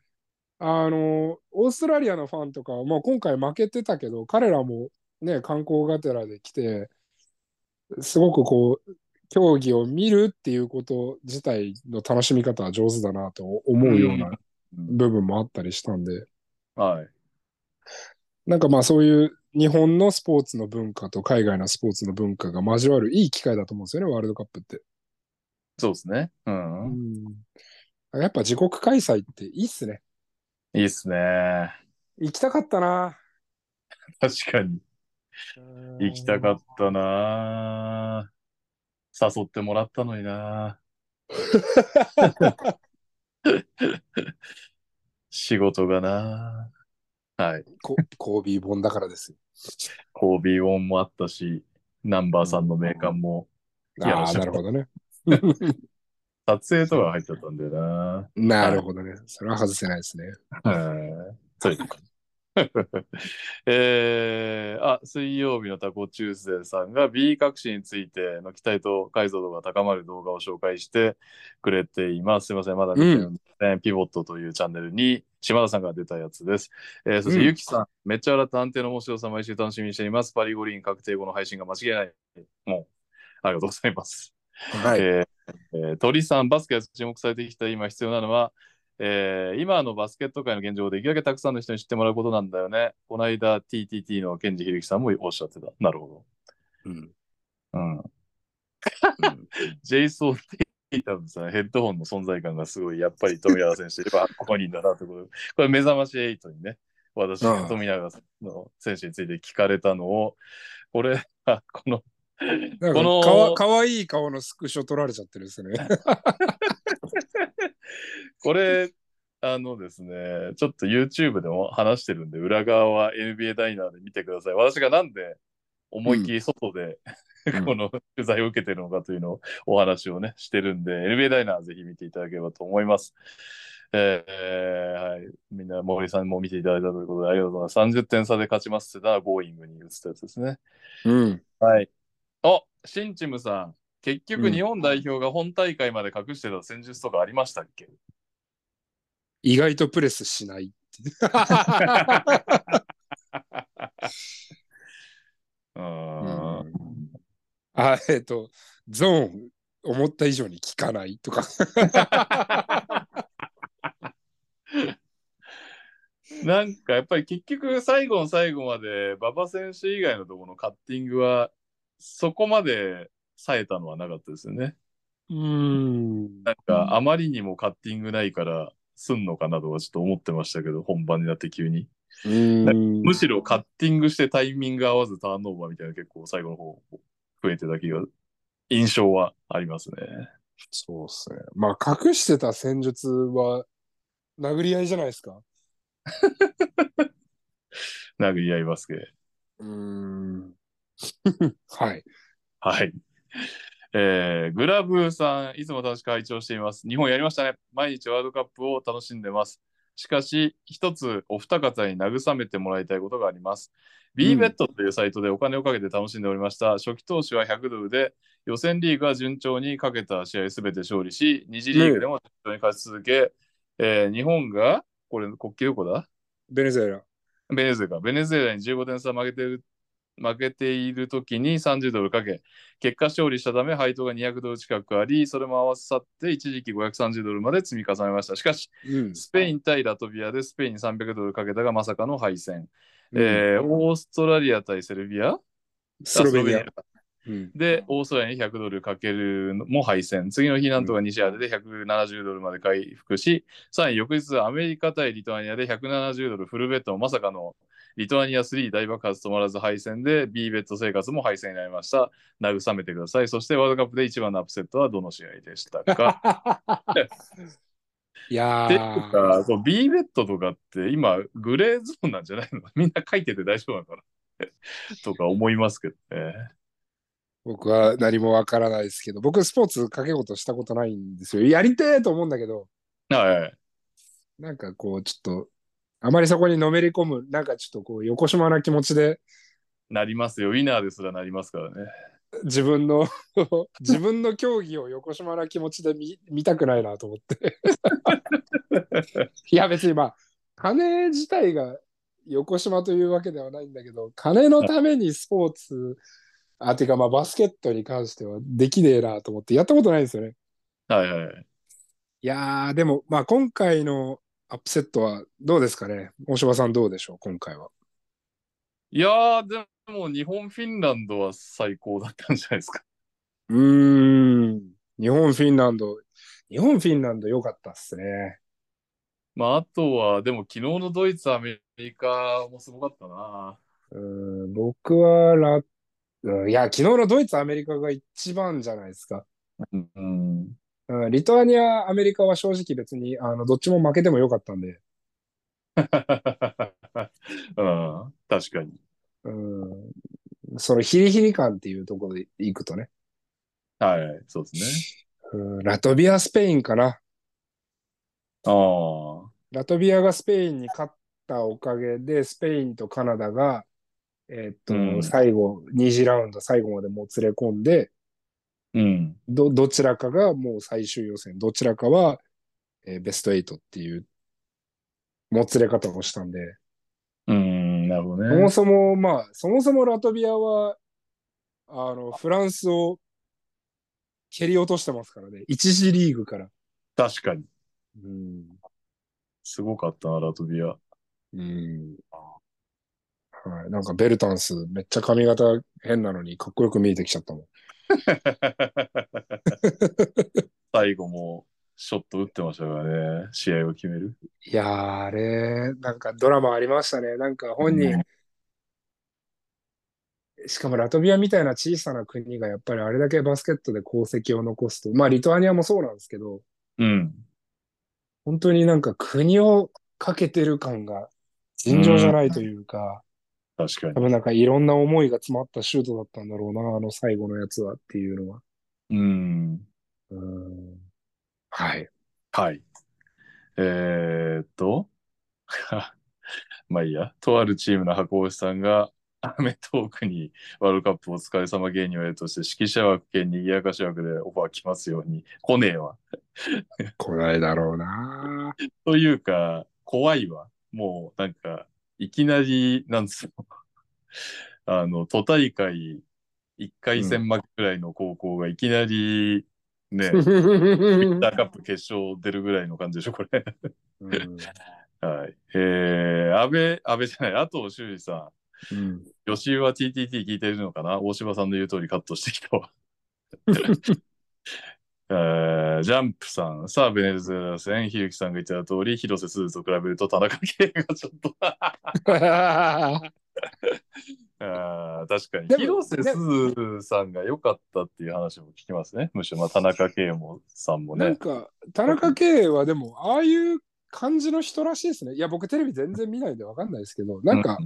あの、オーストラリアのファンとかは、まあ今回負けてたけど、彼らもね、観光がてらで来て、すごくこう、競技を見るっていうこと自体の楽しみ方は上手だなと思うようなうん部分もあったりしたんで、はい。なんかまあそういう日本のスポーツの文化と海外のスポーツの文化が交わるいい機会だと思うんですよね、ワールドカップって。そうですね。う。うんん。やっぱ自国開催っていいっすね。いいっすね。行きたかったな。確かに。行きたかったな誘ってもらったのにな仕事がなはい。ココービー本だからですよ。コービーオンもあったし、ナンバーさんの名鑑も、いやああ、なるほどね。撮影とか入っちゃったんだよななるほどね。それは外せないですね。はい。そういうことか。えー、あ、水曜日のタコチューズデーさんが B 隠しについての期待と解像度が高まる動画を紹介してくれています。すいません、まだ見てるんですね、ピボットというチャンネルに島田さんが出たやつです。えーそして、うんゆきさん、めっちゃ笑った安定の面白さ、毎週楽しみにしています。パリ五輪確定後の配信が間違いない。もう、ありがとうございます。はい。えーえー鳥さん、バスケが注目されてきた今必要なのは、えー今のバスケット界の現状をできるだけたくさんの人に知ってもらうことなんだよね。この間 TTT のケンジヒルキさんもおっしゃってた。なるほうんど。うん。ジェイソン・テイタムさん、ヘッドホンの存在感がすごい、やっぱり富永選手といえばここにいんだなとことで、これ目覚まし8にね、私が富永の選手について聞かれたのを、これ、あこの、なんこのかかわいい顔のスクショ取られちゃってるですね。これ、あのですね、ちょっと YouTube でも話してるんで、裏側は NBA ダイナーで見てください。私がなんで思いっきり外で、うん この取材を受けてるのかというのをお話をね、してるんで、NBA ダイナーぜひ見ていただければと思います。えーはい。みんな森さんも見ていただいたということで、ありがとうございます。30点差で勝ちますってたら、ボーイングに移ったやつですね。うん。はい。あ、シンチムさん。結局、うん日本代表が本大会まで隠してた戦術とかありましたっけ、意外とプレスしない。うーんあ、えっと、ゾーン、思った以上に効かないとか。なんかやっぱり結局最後の最後まで馬場選手以外のところのカッティングはそこまで冴えたのはなかったですよね。うん。なんかあまりにもカッティングないからすんのかなとかちょっと思ってましたけど本番になって急に。うんむしろカッティングしてタイミング合わずターンオーバーみたいな結構最後の方増えてた気が印象はありますね。そうっすね。まあ、隠してた戦術は、殴り合いじゃないですか？殴り合いバスケ。うん。はい。はい。えー、グラブーさん、いつも楽しく拝聴しています。日本やりましたね。毎日ワールドカップを楽しんでます。しかし、一つお二方に慰めてもらいたいことがあります。b ベットというサイトでお金をかけて楽しんでおりました。初期投資は100ドルで、予選リーグは順調にかけた試合すべて勝利し、二次リーグでも順調に勝ち続け、えー日本が、これ国旗どこだ？ベネズエラ。ベネズエラ。ベネズエラに15点差負けてる負けている時に30ドルかけ、結果勝利したため配当が200ドル近くあり、それも合わさって一時期530ドルまで積み重ねました。しかし、うん。スペイン対ラトビアでスペインに300ドルかけたがまさかの敗戦。うんえーオーストラリア対セルビア？スロベニア。で、オーストラリアに100ドルかけるのも敗戦。次の日、なんとか2試合で170ドルまで回復し、さらに翌日、アメリカ対リトアニアで170ドルフルベットのまさかのリトアニア3大爆発止まらず敗戦で B ベッド生活も敗戦になりました。慰めてください。そしてワールドカップで一番のアップセットはどの試合でしたか？いやっていうーか、そう B ベッドとかって今グレーゾーンなんじゃないの？みんな書いてて大丈夫なのかな？とか思いますけどね。僕は何もわからないですけど、僕スポーツ掛け事したことないんですよ。やりてえと思うんだけど、はい。なんかこう、ちょっと、あまりそこにのめり込む、なんかちょっとこう、横島な気持ちで、なりますよ。ウィナーですらなりますからね。自分の、自分の競技を横島な気持ちで見見たくないなと思って。いや、別にまあ、金自体が横島というわけではないんだけど、金のためにスポーツ、あ、てかまあ、バスケットに関してはできねえなと思って、やったことないんですよね。はいはい。いやー、でも、まあ、今回のアップセットはどうですかね？大柴さんどうでしょう？今回は。いやー、でも日本、フィンランドは最高だったんじゃないですか。うーん。日本、フィンランド。日本、フィンランド良かったっすね。まあ、あとは、でも昨日のドイツ、アメリカもすごかったな。うーん、僕はラ、うんいや、昨日のドイツ、アメリカが一番じゃないですか。うん。うん、リトアニア、アメリカは正直別に、あの、どっちも負けてもよかったんで。うん、確かに。うん、そのヒリヒリ感っていうところでいくとね。はい、そうですうん、ラトビア、スペインかな。ね。ああ。ラトビアがスペインに勝ったおかげで、スペインとカナダが、えーっと、うん最後、2次ラウンド最後までもつれ込んで、うん。ど、どちらかがもう最終予選、どちらかは、えーベスト8っていう、もつれ方をしたんで、うん、なるほどそもね。そも、まあ、そもそもラトビアは、あの、フランスを蹴り落としてますからね。一次リーグから。確かに。うん。すごかったな、ラトビア。うん。はい。なんかベルタンス、めっちゃ髪型変なのにかっこよく見えてきちゃったもん。最後もショット打ってましたからね、試合を決める。いやー、あれ、なんかドラマありましたね。なんか本人、しかもラトビアみたいな小さな国がやっぱりあれだけバスケットで功績を残すと、まあリトアニアもそうなんですけど、うん。本当になんか国をかけてる感が尋常じゃないというか、確かに多。分なんかいろんな思いが詰まったシュートだったんだろうな、あの最後のやつはっていうのは。うん。うんはい。はい。えー、っと、まあいいや。とあるチームの箱推しさんが、アメトークにワールドカップお疲れ様芸人をやるとして、指揮者枠兼にぎやかし枠でオファー来ますように、来ねえわ。来ないだろうな。というか、怖いわ。もう、なんか、いきなり、なんですよ。あの、都大会1回戦負けくらいの高校がいきなり、ね、ウィンターカップ決勝出るぐらいの感じでしょ、これ。うんはい。えー、安倍、安倍じゃない、あと修二さうんん、吉井は TTT 聞いてるのかな？大柴さんの言う通りカットしてきたわ。えージャンプさん、さあ、ベネズエラ戦、ひるきさんが言ってた通り、広瀬すずと比べると田中圭がちょっと あー確かに。広瀬すずさんが良かったっていう話も聞きますね。むしろ、まあ、田中圭もさんもね。なんか、田中圭はでも、ああいう感じの人らしいですね。いや、僕テレビ全然見ないんでわかんないですけど、なんか、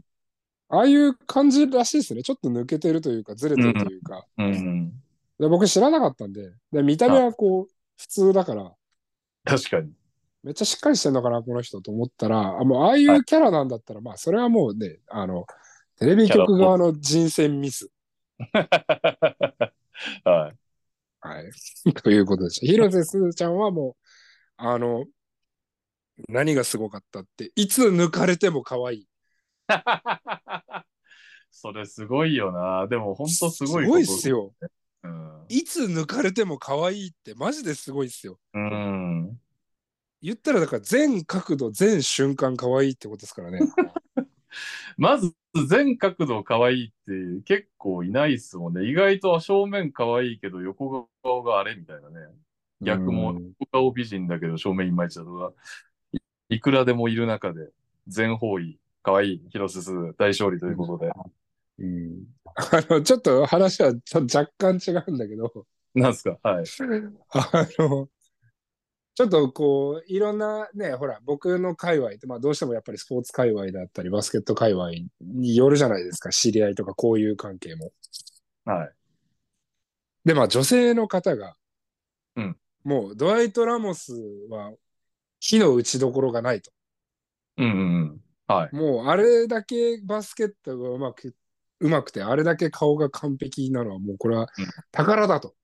ああいう感じらしいですね。ちょっと抜けてるというか、ずれてるというか。うん。で僕知らなかったんで、で見た目はこう、普通だから、確かに。めっちゃしっかりしてんのかな、この人と思ったら、あもうああいうキャラなんだったら、まあ、それはもうね、あの、テレビ局側の人選ミス。はい。はい。ということでした。広瀬すずちゃんはもう、あの、何がすごかったって、いつ抜かれても可愛い。それすごいよな。でも本当すごいすごいっすよ。うん。いつ抜かれても可愛いってマジですごいっすよ。うん。言ったらだから全角度、全瞬間可愛いってことですからね。まず全角度可愛いって結構いないっすもんね。意外と正面可愛いけど横顔があれみたいなね。逆もうん横顔美人だけど正面いまいちだとか、いいくらでもいる中で全方位かわいい広瀬すず大勝利ということで。うん。あの、ちょっと話はちょ若干違うんだけど、なんすか？はい。あの、ちょっとこう、いろんなね、ほら、僕の界隈って、まあどうしてもやっぱりスポーツ界隈だったり、バスケット界隈によるじゃないですか、知り合いとかこういう関係も。はい。で、まあ女性の方が、うんもうドワイト・ラモスは火の打ちどころがないと。うんうんうん。はい。もうあれだけバスケットがうまく、うまくて、あれだけ顔が完璧なのはもうこれはうん宝だと。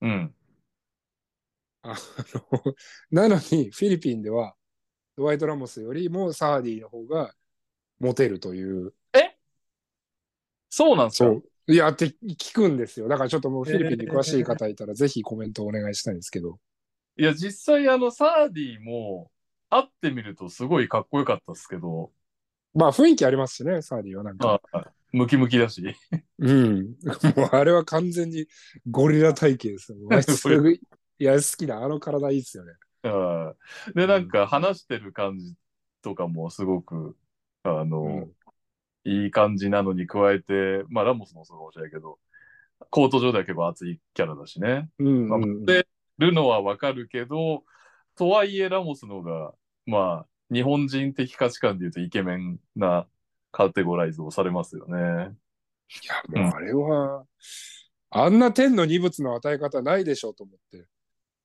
うん。あの、なのにフィリピンではドワイト・ラモスよりもサーディの方がモテるという。そうなんすか？そう。いや、って聞くんですよ。だからちょっともうフィリピンに詳しい方いたら、ぜひコメントお願いしたいんですけど。いや、実際、あの、サーディも、会ってみるとすごいかっこよかったですけど、まあ雰囲気ありますしね、サーディはなんか。まあ、ムキムキだし。うん。もうあれは完全にゴリラ体型ですよ。あいつすごいいや、好きな。あの体いいですよね。うんで、なんか話してる感じとかもすごく、あの、うんいい感じなのに加えて、まあ、ラモスもそうかもしれないけど、コート上では結構熱いキャラだしね。うん、まあ、うん。でるのはわかるけど、とはいえラモスの方が、まあ、日本人的価値観で言うとイケメンなカテゴライズをされますよね。いや、もうあれは、あんな天の二物の与え方ないでしょうと思って。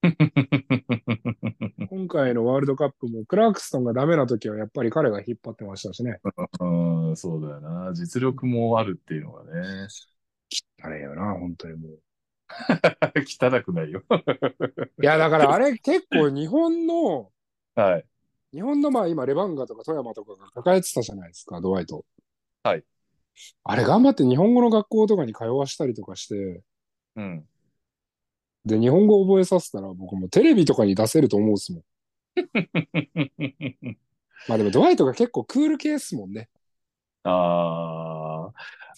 今回のワールドカップもクラークストンがダメな時はやっぱり彼が引っ張ってましたしね。うん、そうだよな。実力もあるっていうのがね。あれよな、本当にもう。汚くないよ。いや、だからあれ結構日本の、はい。日本のまあ今レバンガとか富山とかが抱えてたじゃないですか、ドワイト。はい。あれ頑張って日本語の学校とかに通わしたりとかして、うん。で、日本語覚えさせたら僕もうテレビとかに出せると思うっすもん。まあでもドワイトが結構クール系っすもんね。あ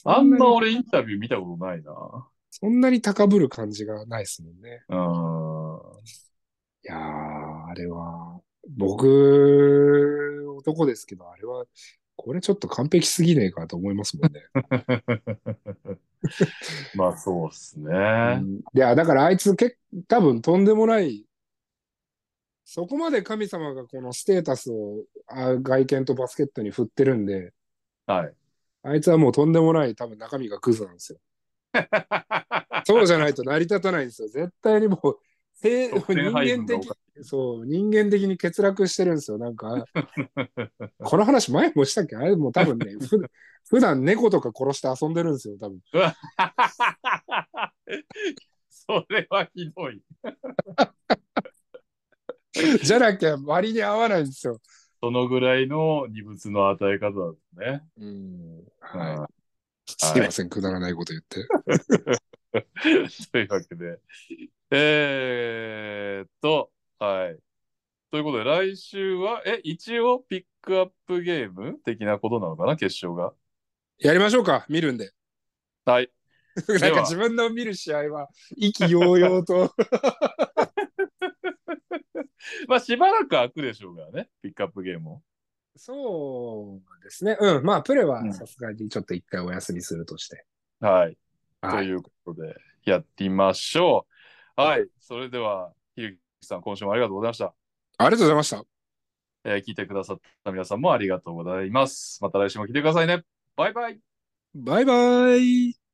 あ、あんな俺インタビュー見たことないな。そんなに高ぶる感じがないっすもんね。うん。いやー、あれは、僕、男ですけど、あれは、これちょっと完璧すぎねえかと思いますもんね。まあそうっすね。うんいや、だからあいつ結多分とんでもない、そこまで神様がこのステータスをあ外見とバスケットに振ってるんで、はい。あいつはもうとんでもない多分中身がクズなんですよ。そうじゃないと成り立たないんですよ。絶対にもう、人間的、そう、人間的に欠落してるんですよ。なんか、この話前もしたっけ？あれもう多分ね、ふ普段猫とか殺して遊んでるんですよ、多分。それはひどい。じゃなきゃ割に合わないんですよ。そのぐらいの二物の与え方だね。うん。うんはい。すいません、くだらないこと言って。というわけで。えーっと、はい。ということで、来週は、え、一応ピックアップゲーム？的なことなのかな、決勝が？やりましょうか、見るんで。はい。なんか自分の見る試合は、意気揚々と。まあ、しばらく開くでしょうからね、ピックアップゲームも。そうですね。うん。まあ、プレはうんさすがにちょっと一回お休みするとして。はい。とはい。いうことで、やってみましょう。はい。それでは、ひゆきさん、今週もありがとうございました。ありがとうございました。えー聞いてくださった皆さんもありがとうございます。また来週も来てくださいね。バイバイ。バイバイ。